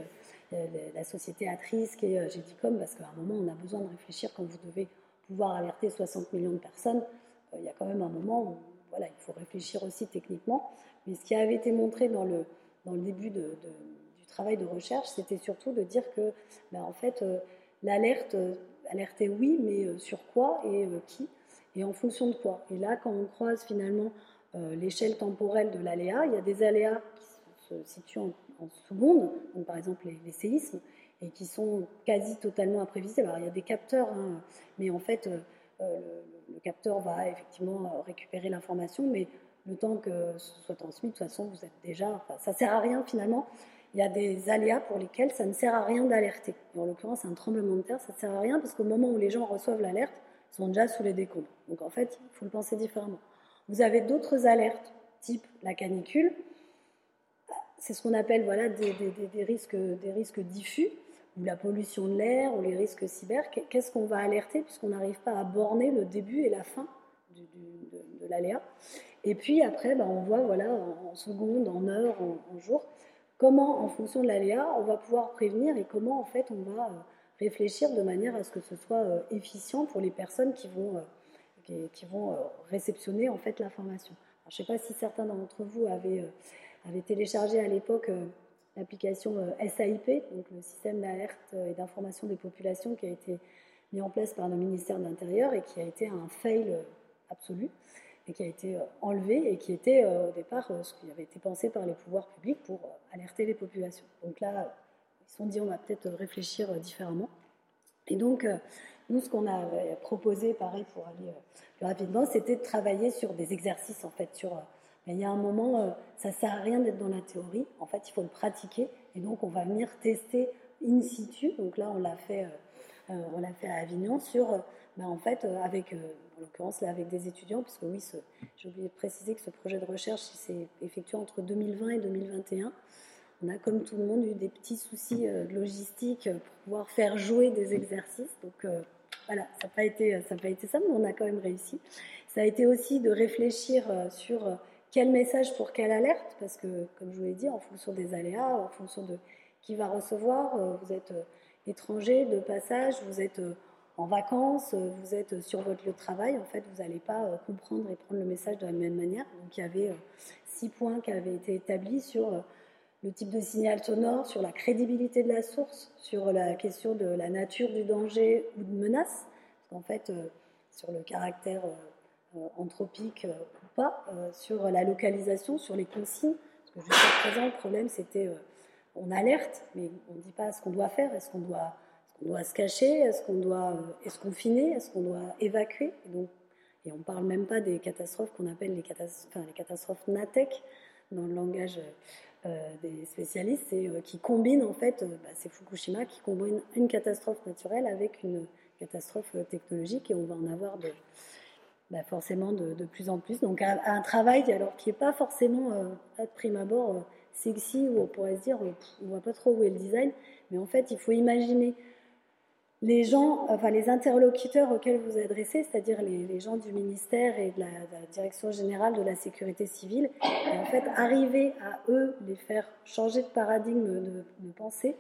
la société Atrice est euh, Gédicom, parce qu'à un moment, on a besoin de réfléchir quand vous devez pouvoir alerter 60 millions de personnes. Euh, il y a quand même un moment où voilà, il faut réfléchir aussi techniquement. Mais ce qui avait été montré dans le, dans le début du travail de recherche, c'était surtout de dire que, ben, en fait, euh, l'alerte, alerter oui, mais sur quoi et qui et en fonction de quoi. Et là, quand on croise finalement l'échelle temporelle de l'aléa, il y a des aléas qui se situent en, en secondes, donc par exemple les, séismes, et qui sont quasi totalement imprévisibles. Il y a des capteurs, hein, mais en fait, euh, euh, le, capteur va effectivement euh, récupérer l'information, mais le temps que ce soit transmis, de toute façon, vous êtes déjà. Enfin, ça sert à rien finalement. Il y a des aléas pour lesquels ça ne sert à rien d'alerter. En l'occurrence, un tremblement de terre, ça ne sert à rien parce qu'au moment où les gens reçoivent l'alerte, ils sont déjà sous les décombres. Donc en fait, il faut le penser différemment. Vous avez d'autres alertes, type la canicule, c'est ce qu'on appelle voilà, des, risques, des risques diffus, ou la pollution de l'air, ou les risques cyber. Qu'est-ce qu'on va alerter puisqu'on n'arrive pas à borner le début et la fin de, l'aléa? Et puis après, ben, on voit voilà, en, secondes, en heures, en, jours, comment, en fonction de l'aléa, on va pouvoir prévenir et comment en fait on va euh, réfléchir de manière à ce que ce soit euh, efficient pour les personnes qui vont, euh, qui, vont réceptionner en fait l'information. Je ne sais pas si certains d'entre vous avaient avait téléchargé à l'époque l'application SAIP, donc le système d'alerte et d'information des populations qui a été mis en place par le ministère de l'Intérieur et qui a été un fail absolu et qui a été enlevé et qui était au départ ce qui avait été pensé par les pouvoirs publics pour alerter les populations. Donc là, ils se sont dit on va peut-être réfléchir différemment. Et donc, nous, ce qu'on a proposé, pareil, pour aller plus rapidement, c'était de travailler sur des exercices, en fait, sur mais il y a un moment, euh, ça ne sert à rien d'être dans la théorie. En fait, il faut le pratiquer. Et donc, on va venir tester in situ. Donc là, on l'a fait, euh, euh, on l'a fait à Avignon sur, ben, en fait, avec, en l'occurrence, là, avec des étudiants, parce que oui, j'ai oublié de préciser que ce projet de recherche s'est effectué entre 2020 et 2021. On a, comme tout le monde, eu des petits soucis logistiques pour pouvoir faire jouer des exercices. Donc, voilà, ça n'a pas, été, ça pas été ça, mais on a quand même réussi. Ça a été aussi de réfléchir sur quel message pour quelle alerte Parce que, comme je vous l'ai dit, en fonction des aléas, en fonction de qui va recevoir, euh, vous êtes euh, étranger de passage, vous êtes euh, en vacances, vous êtes sur votre lieu de travail, en fait, vous n'allez pas comprendre et prendre le message de la même manière. Donc, il y avait six points qui avaient été établis sur le type de signal sonore, sur la crédibilité de la source, sur la question de la nature du danger ou de menace, parce fait, sur le caractère anthropique pas euh, sur la localisation, sur les consignes. Parce que jusqu'à présent, le problème, c'était euh, on alerte, mais on ne dit pas ce qu'on doit faire. Est-ce qu'on doit, doit, se cacher Est-ce qu'on doit euh, est-ce confiner Est-ce qu'on doit évacuer? Donc, Et on ne parle même pas des catastrophes qu'on appelle les, catastrophes, les catastrophes NATEC dans le langage des spécialistes, c'est qui combinent en fait, bah, c'est Fukushima qui combine une catastrophe naturelle avec une catastrophe technologique et on va en avoir de, bah, forcément de, plus en plus. Donc un, travail alors qui n'est pas forcément à prime abord sexy où on pourrait se dire on ne voit pas trop où est le design, mais en fait il faut imaginer les gens, enfin les interlocuteurs auxquels vous adressez, c'est-à-dire les, gens du ministère et de la, Direction générale de la sécurité civile, en fait arriver à eux, les faire changer de paradigme de, de pensée,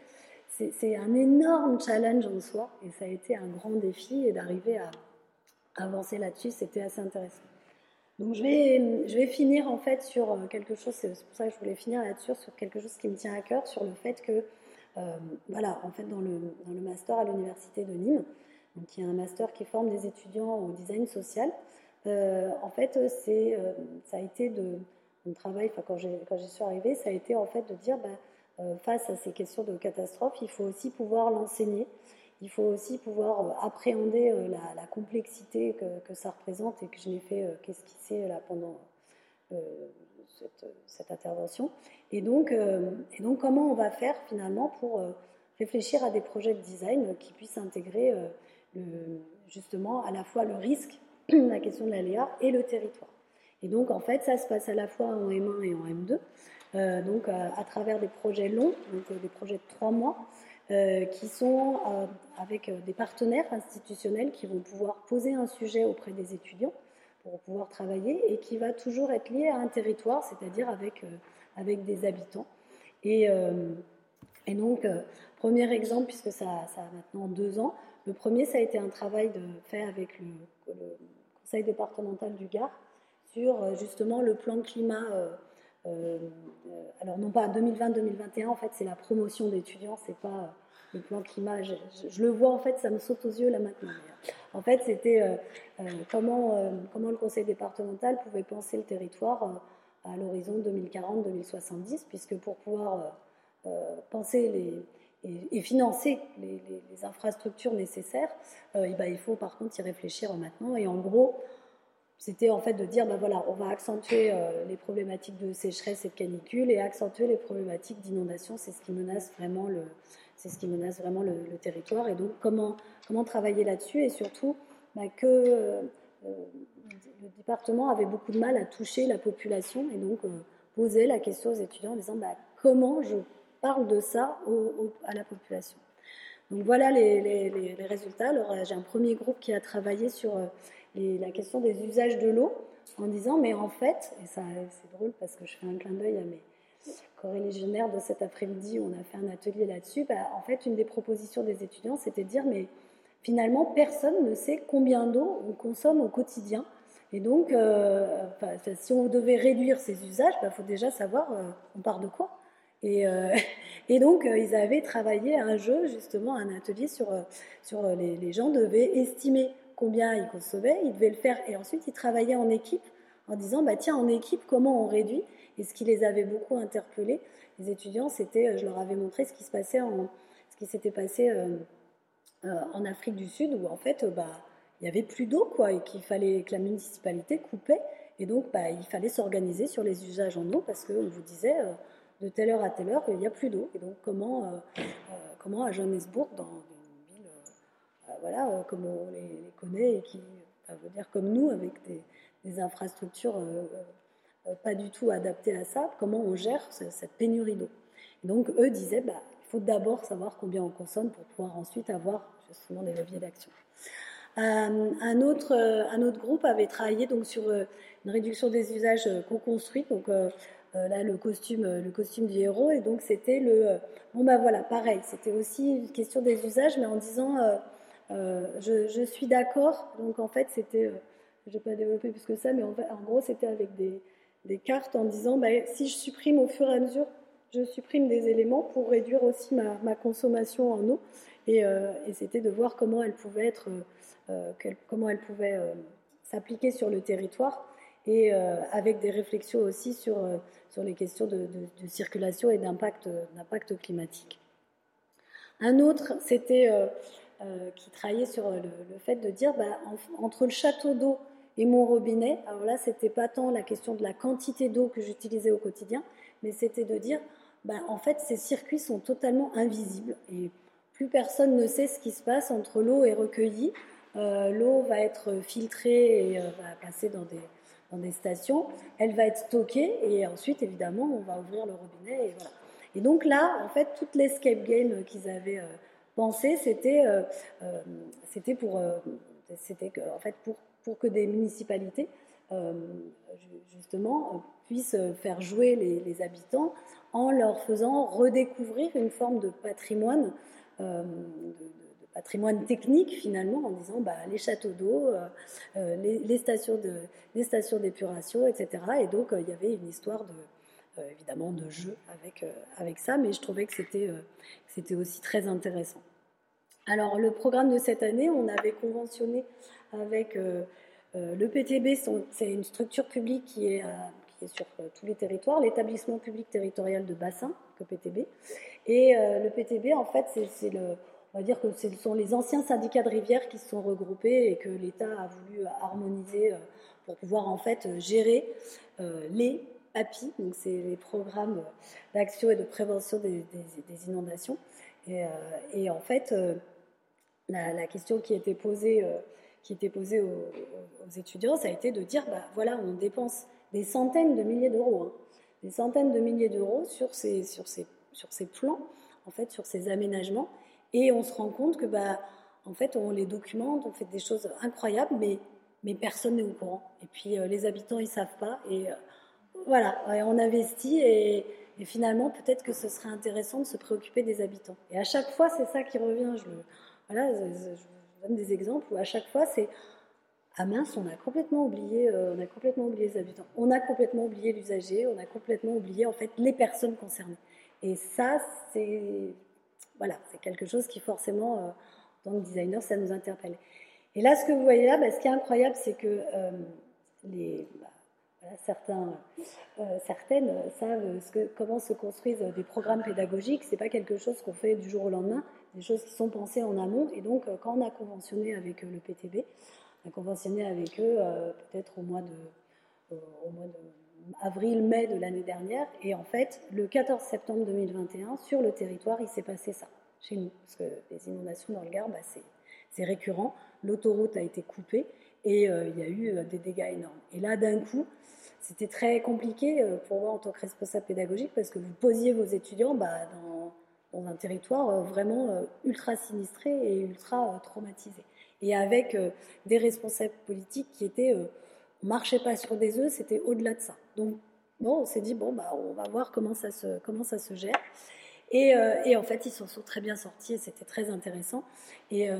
c'est un énorme challenge en soi et ça a été un grand défi et d'arriver à avancer là-dessus, c'était assez intéressant. Donc je vais, je vais finir en fait sur quelque chose, c'est pour ça que je voulais finir là-dessus, sur quelque chose qui me tient à cœur, sur le fait que, voilà, en fait dans le, dans le master à l'université de Nîmes, donc il y a un master qui forme des étudiants au design social, euh, en fait c'est, ça a été de, mon travail, quand, quand j'y suis arrivée, ça a été en fait de dire, bah, face à ces questions de catastrophe, il faut aussi pouvoir l'enseigner. Il faut aussi pouvoir euh, appréhender euh, la, complexité que, ça représente et que je n'ai fait euh, qu'esquisser là pendant cette, intervention. Et donc, et donc, comment on va faire finalement pour réfléchir à des projets de design qui puissent intégrer justement à la fois le risque, la question de l'aléa et le territoire. Et donc, en fait, ça se passe à la fois en M1 et en M2, donc à, travers des projets longs, donc des projets de trois mois, euh, qui sont euh, avec euh, des partenaires institutionnels qui vont pouvoir poser un sujet auprès des étudiants pour pouvoir travailler et qui va toujours être lié à un territoire, c'est-à-dire avec, avec des habitants. Et, et, donc, premier exemple, puisque ça, ça, a maintenant deux ans, le premier, ça a été un travail fait avec le, conseil départemental du Gard sur justement le plan climat euh, alors non pas 2020-2021, en fait c'est la promotion d'étudiants, c'est pas euh, le plan climat. Je, le vois en fait, ça me saute aux yeux là maintenant. En fait c'était euh, comment, comment le conseil départemental pouvait penser le territoire à l'horizon 2040-2070, puisque pour pouvoir penser et, financer les, infrastructures nécessaires, ben, il faut par contre y réfléchir maintenant. Et en gros, c'était en fait de dire, ben voilà, on va accentuer euh, les problématiques de sécheresse et de canicule et accentuer les problématiques d'inondation. C'est ce qui menace vraiment le, c'est ce qui menace vraiment le, territoire. Et donc, comment, travailler là-dessus et surtout ben, que euh, le département avait beaucoup de mal à toucher la population et donc euh, poser la question aux étudiants en disant, ben, comment je parle de ça à la population. Donc voilà les résultats. Alors j'ai un premier groupe qui a travaillé sur la question des usages de l'eau en disant mais en fait, et ça c'est drôle parce que je fais un clin d'œil à mes corrélégionnaires de cet après-midi où on a fait un atelier là-dessus, bah, en fait une des propositions des étudiants c'était de dire mais finalement personne ne sait combien d'eau on consomme au quotidien. Et donc, euh, si on devait réduire ces usages, il bah, faut déjà savoir euh, on part de quoi. Et, euh, donc, ils avaient travaillé un jeu, justement, un atelier sur, sur les, les gens devaient estimer combien ils consommaient, ils devaient le faire et ensuite ils travaillaient en équipe en disant bah tiens en équipe comment on réduit? Et ce qui les avait beaucoup interpellés les étudiants c'était euh, je leur avais montré ce qui se passait ce qui s'était passé euh, euh, en Afrique du Sud où en fait bah il y avait plus d'eau quoi et qu'il fallait que la municipalité coupait. Et donc bah, il fallait s'organiser sur les usages en eau parce qu'on vous disait de telle heure à telle heure il n'y a plus d'eau. Et donc comment comment à Johannesburg dans voilà, euh, comme on les, connaît et qui, veut dire comme nous, avec des, infrastructures pas du tout adaptées à ça, comment on gère cette pénurie d'eau. Donc eux disaient, bah, il faut d'abord savoir combien on consomme pour pouvoir ensuite avoir justement des leviers d'action. un, autre, un autre groupe avait travaillé donc sur une réduction des usages co-construits. Donc là, le costume, le costume du héros. Et donc c'était le... bon ben voilà, pareil, c'était aussi une question des usages, mais en disant euh, je, suis d'accord. Donc en fait, c'était, euh, je vais pas développer plus que ça, mais en, gros, c'était avec des, cartes en disant, bah, si je supprime au fur et à mesure, je supprime des éléments pour réduire aussi ma, consommation en eau. Euh, et, c'était de voir comment elle pouvait être, comment elle pouvait s'appliquer sur le territoire et avec des réflexions aussi sur, sur les questions de, circulation et d'impact, climatique. Un autre, c'était euh, qui travaillait sur le, fait de dire, bah, entre le château d'eau et mon robinet. Alors là, c'était pas tant la question de la quantité d'eau que j'utilisais au quotidien, mais c'était de dire, ben, en fait, ces circuits sont totalement invisibles et plus personne ne sait ce qui se passe entre l'eau est recueillie, euh, l'eau va être filtrée et euh, va passer dans des, dans des stations, elle va être stockée et ensuite, évidemment, on va ouvrir le robinet et voilà. Et donc là, en fait, toute l'escape game qu'ils avaient euh, pensé, c'était c'était pour, c'était en fait pour, pour que des municipalités justement puissent faire jouer les, habitants en leur faisant redécouvrir une forme de patrimoine euh, de, patrimoine technique finalement en disant bah, les châteaux d'eau, euh, euh, les, stations de, les stations d'épuration, etc. Et donc il y avait une histoire de, évidemment de jeu avec, avec ça, mais je trouvais que c'était, c'était aussi très intéressant. Alors le programme de cette année, on avait conventionné avec le PTB, c'est une structure publique qui est, qui est sur tous les territoires, l'établissement public territorial de bassin, que PTB. Et euh, le PTB, en fait, c'est le, on va dire que ce sont les anciens syndicats de rivière qui se sont regroupés et que l'État a voulu harmoniser euh, pour pouvoir en fait gérer euh, les PAPI, donc c'est les programmes d'action et de prévention des, inondations. Et, en fait, la, question qui était posée, qui était posée aux, étudiants, ça a été de dire, bah, voilà, on dépense des centaines de milliers d'euros, hein, des centaines de milliers d'euros sur ces, sur ces sur ces plans, en fait, sur ces aménagements. Et on se rend compte que, bah, en fait, on les documente, on fait des choses incroyables, mais, mais personne n'est au courant. Et puis, euh, les habitants, ils savent pas. Et euh, voilà, on investit et, finalement, peut-être que ce serait intéressant de se préoccuper des habitants. Et à chaque fois, c'est ça qui revient. Je, voilà, je, vous donne des exemples où à chaque fois, c'est ah mince, on a complètement oublié, euh, on a complètement oublié les habitants, on a complètement oublié l'usager, on a complètement oublié en fait les personnes concernées. Et ça, c'est voilà, c'est quelque chose qui forcément, euh, dans le designer, ça nous interpelle. Et là, ce que vous voyez là, bah, ce qui est incroyable, c'est que euh, les, bah, certains, euh, certaines savent ce que, comment se construisent des programmes pédagogiques. C'est pas quelque chose qu'on fait du jour au lendemain, des choses qui sont pensées en amont. Et donc, quand on a conventionné avec le PTB, on a conventionné avec eux peut-être au mois de, avril-mai de l'année dernière. Et en fait, le 14 septembre 2021, sur le territoire, il s'est passé ça, chez nous. Parce que les inondations dans le Gard, bah, c'est récurrent. L'autoroute a été coupée et euh, il y a eu euh, des dégâts énormes. Et là, d'un coup, c'était très compliqué euh, pour moi en tant que responsable pédagogique parce que vous posiez vos étudiants bah, dans, dans, un territoire vraiment ultra sinistré et ultra traumatisé. Et avec des responsables politiques qui étaient marchait pas sur des œufs, c'était au-delà de ça. Donc, bon, on s'est dit, bon, bah, on va voir comment ça se, comment ça se gère. Et, euh, et en fait, ils s'en sont très bien sortis et c'était très intéressant. Et euh,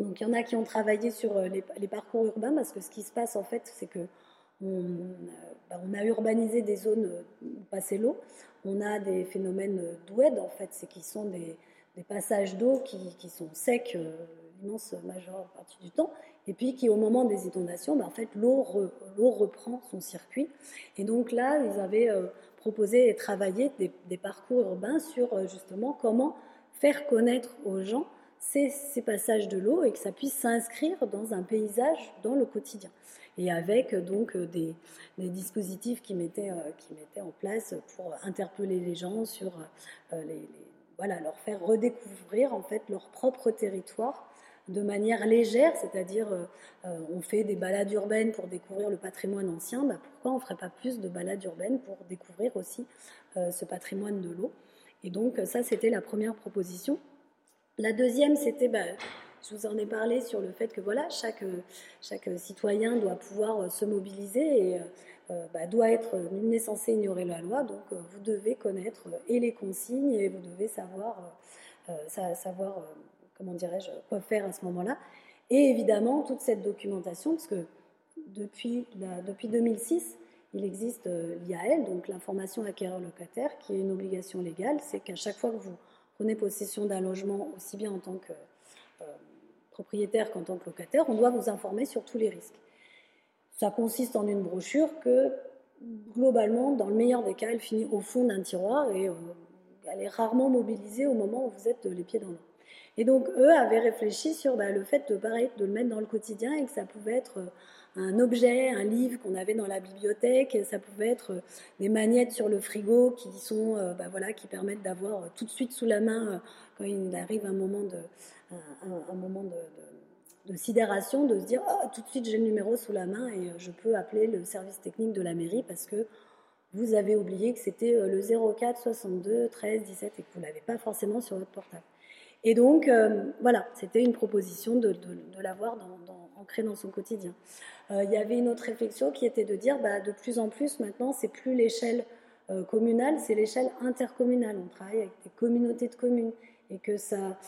donc, il y en a qui ont travaillé sur euh, les, parcours urbains parce que ce qui se passe, en fait, c'est que on, bah, on, a urbanisé des zones où passait l'eau. On a des phénomènes d'oued, en fait, c'est qui sont des, passages d'eau qui, sont secs l'immense majeure partie du temps et puis qui au moment des inondations, ben, en fait, l'eau reprend son circuit. Et donc là, ils avaient euh, proposé et travaillé des, parcours urbains sur euh, justement comment faire connaître aux gens ces, ces passages de l'eau et que ça puisse s'inscrire dans un paysage dans le quotidien. Et avec donc des, des dispositifs qui mettaient, euh, qui mettaient en place pour interpeller les gens sur les, voilà, leur faire redécouvrir en fait leur propre territoire de manière légère, c'est-à-dire euh, euh, on fait des balades urbaines pour découvrir le patrimoine ancien, bah, pourquoi on ne ferait pas plus de balades urbaines pour découvrir aussi euh, ce patrimoine de l'eau? Et donc ça, c'était la première proposition. La deuxième, c'était, bah, je vous en ai parlé sur le fait que voilà, chaque, chaque citoyen doit pouvoir se mobiliser et bah, doit être, n'est censé ignorer la loi, donc vous devez connaître et les consignes et vous devez savoir, savoir comment dirais-je, quoi faire à ce moment-là. Et évidemment, toute cette documentation, parce que depuis, depuis 2006, il existe euh, l'IAL, donc l'information acquéreur locataire, qui est une obligation légale. C'est qu'à chaque fois que vous prenez possession d'un logement, aussi bien en tant que euh, propriétaire qu'en tant que locataire, on doit vous informer sur tous les risques. Ça consiste en une brochure que, globalement, dans le meilleur des cas, elle finit au fond d'un tiroir et euh, elle est rarement mobilisée au moment où vous êtes les pieds dans l'eau. Et donc, eux avaient réfléchi sur bah, le fait de, le mettre dans le quotidien et que ça pouvait être un objet, un livre qu'on avait dans la bibliothèque. Ça pouvait être des magnettes sur le frigo qui sont, bah voilà, qui permettent d'avoir tout de suite sous la main quand il arrive un moment de, sidération, de se dire oh, tout de suite j'ai le numéro sous la main et je peux appeler le service technique de la mairie parce que vous avez oublié que c'était le 04 62 13 17 et que vous ne l'avez pas forcément sur votre portable. Et donc, euh, voilà, c'était une proposition de, l'avoir dans, dans son quotidien. Euh, il y avait une autre réflexion qui était de dire, bah, de plus en plus maintenant, c'est plus l'échelle euh, communale, c'est l'échelle intercommunale. On travaille avec des communautés de communes et que, ça,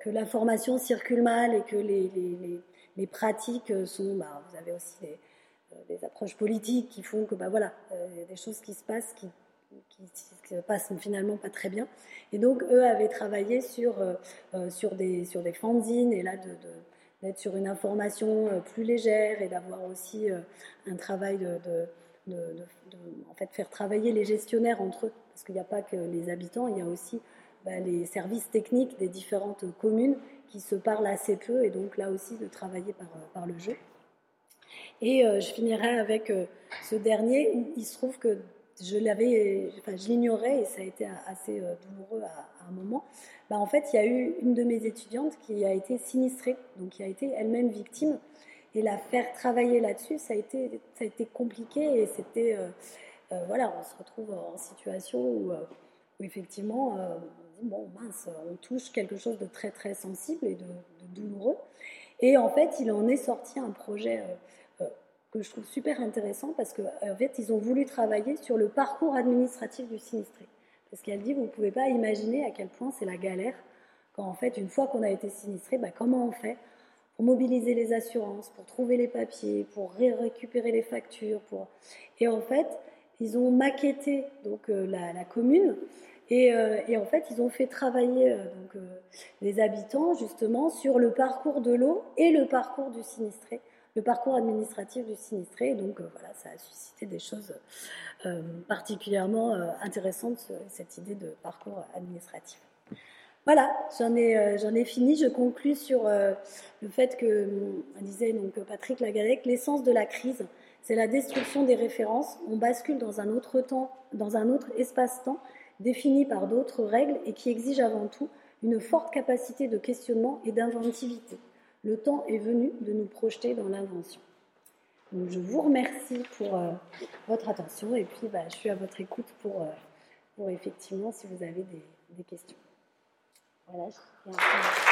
que l'information circule mal et que les, les, pratiques sont, bah, vous avez aussi des, des, approches politiques qui font que, bah, voilà, des choses qui se passent qui qui, ne passent finalement pas très bien. Et donc, eux avaient travaillé sur, euh, euh, sur, des, sur des fanzines et là, sur une information euh, plus légère et d'avoir aussi un travail de, en fait, faire travailler les gestionnaires entre eux. Parce qu'il n'y a pas que les habitants, il y a aussi bah, les services techniques des différentes communes qui se parlent assez peu et donc là aussi de travailler par, par le jeu. Et je finirai avec ce dernier il se trouve que je l'avais, enfin, je l'ignorais et ça a été assez euh, douloureux à, un moment. Bah, en fait, il y a eu une de mes étudiantes qui a été sinistrée, donc qui a été elle-même victime. Et la faire travailler là-dessus, ça a été, ça a été compliqué et c'était, euh, euh, voilà, on se retrouve en situation où, effectivement, on bon mince, on touche quelque chose de très très sensible et de douloureux. Et en fait, il en est sorti un projet que je trouve super intéressant parce qu'en fait, ils ont voulu travailler sur le parcours administratif du sinistré. Parce qu'elle dit, vous ne pouvez pas imaginer à quel point c'est la galère quand, en fait, une fois qu'on a été sinistré, bah, comment on fait pour mobiliser les assurances, pour trouver les papiers, pour récupérer les factures. Pour... Et en fait, ils ont maquetté donc, euh, la, commune et, euh, et, en fait, ils ont fait travailler euh, donc, les habitants justement sur le parcours de l'eau et le parcours du sinistré le parcours administratif du sinistré. Donc euh, voilà, ça a suscité des choses euh, particulièrement euh, intéressantes, cette idée de parcours administratif. Voilà, j'en ai, fini. Je conclus sur le fait que, disait donc Patrick Lagalec, l'essence de la crise, c'est la destruction des références. On bascule dans un autre temps, dans un autre espace-temps défini par d'autres règles et qui exige avant tout une forte capacité de questionnement et d'inventivité le temps est venu de nous projeter dans l'invention. je vous remercie pour euh, votre attention et puis bah, je suis à votre écoute pour, euh, effectivement si vous avez des, des questions. Voilà. Je...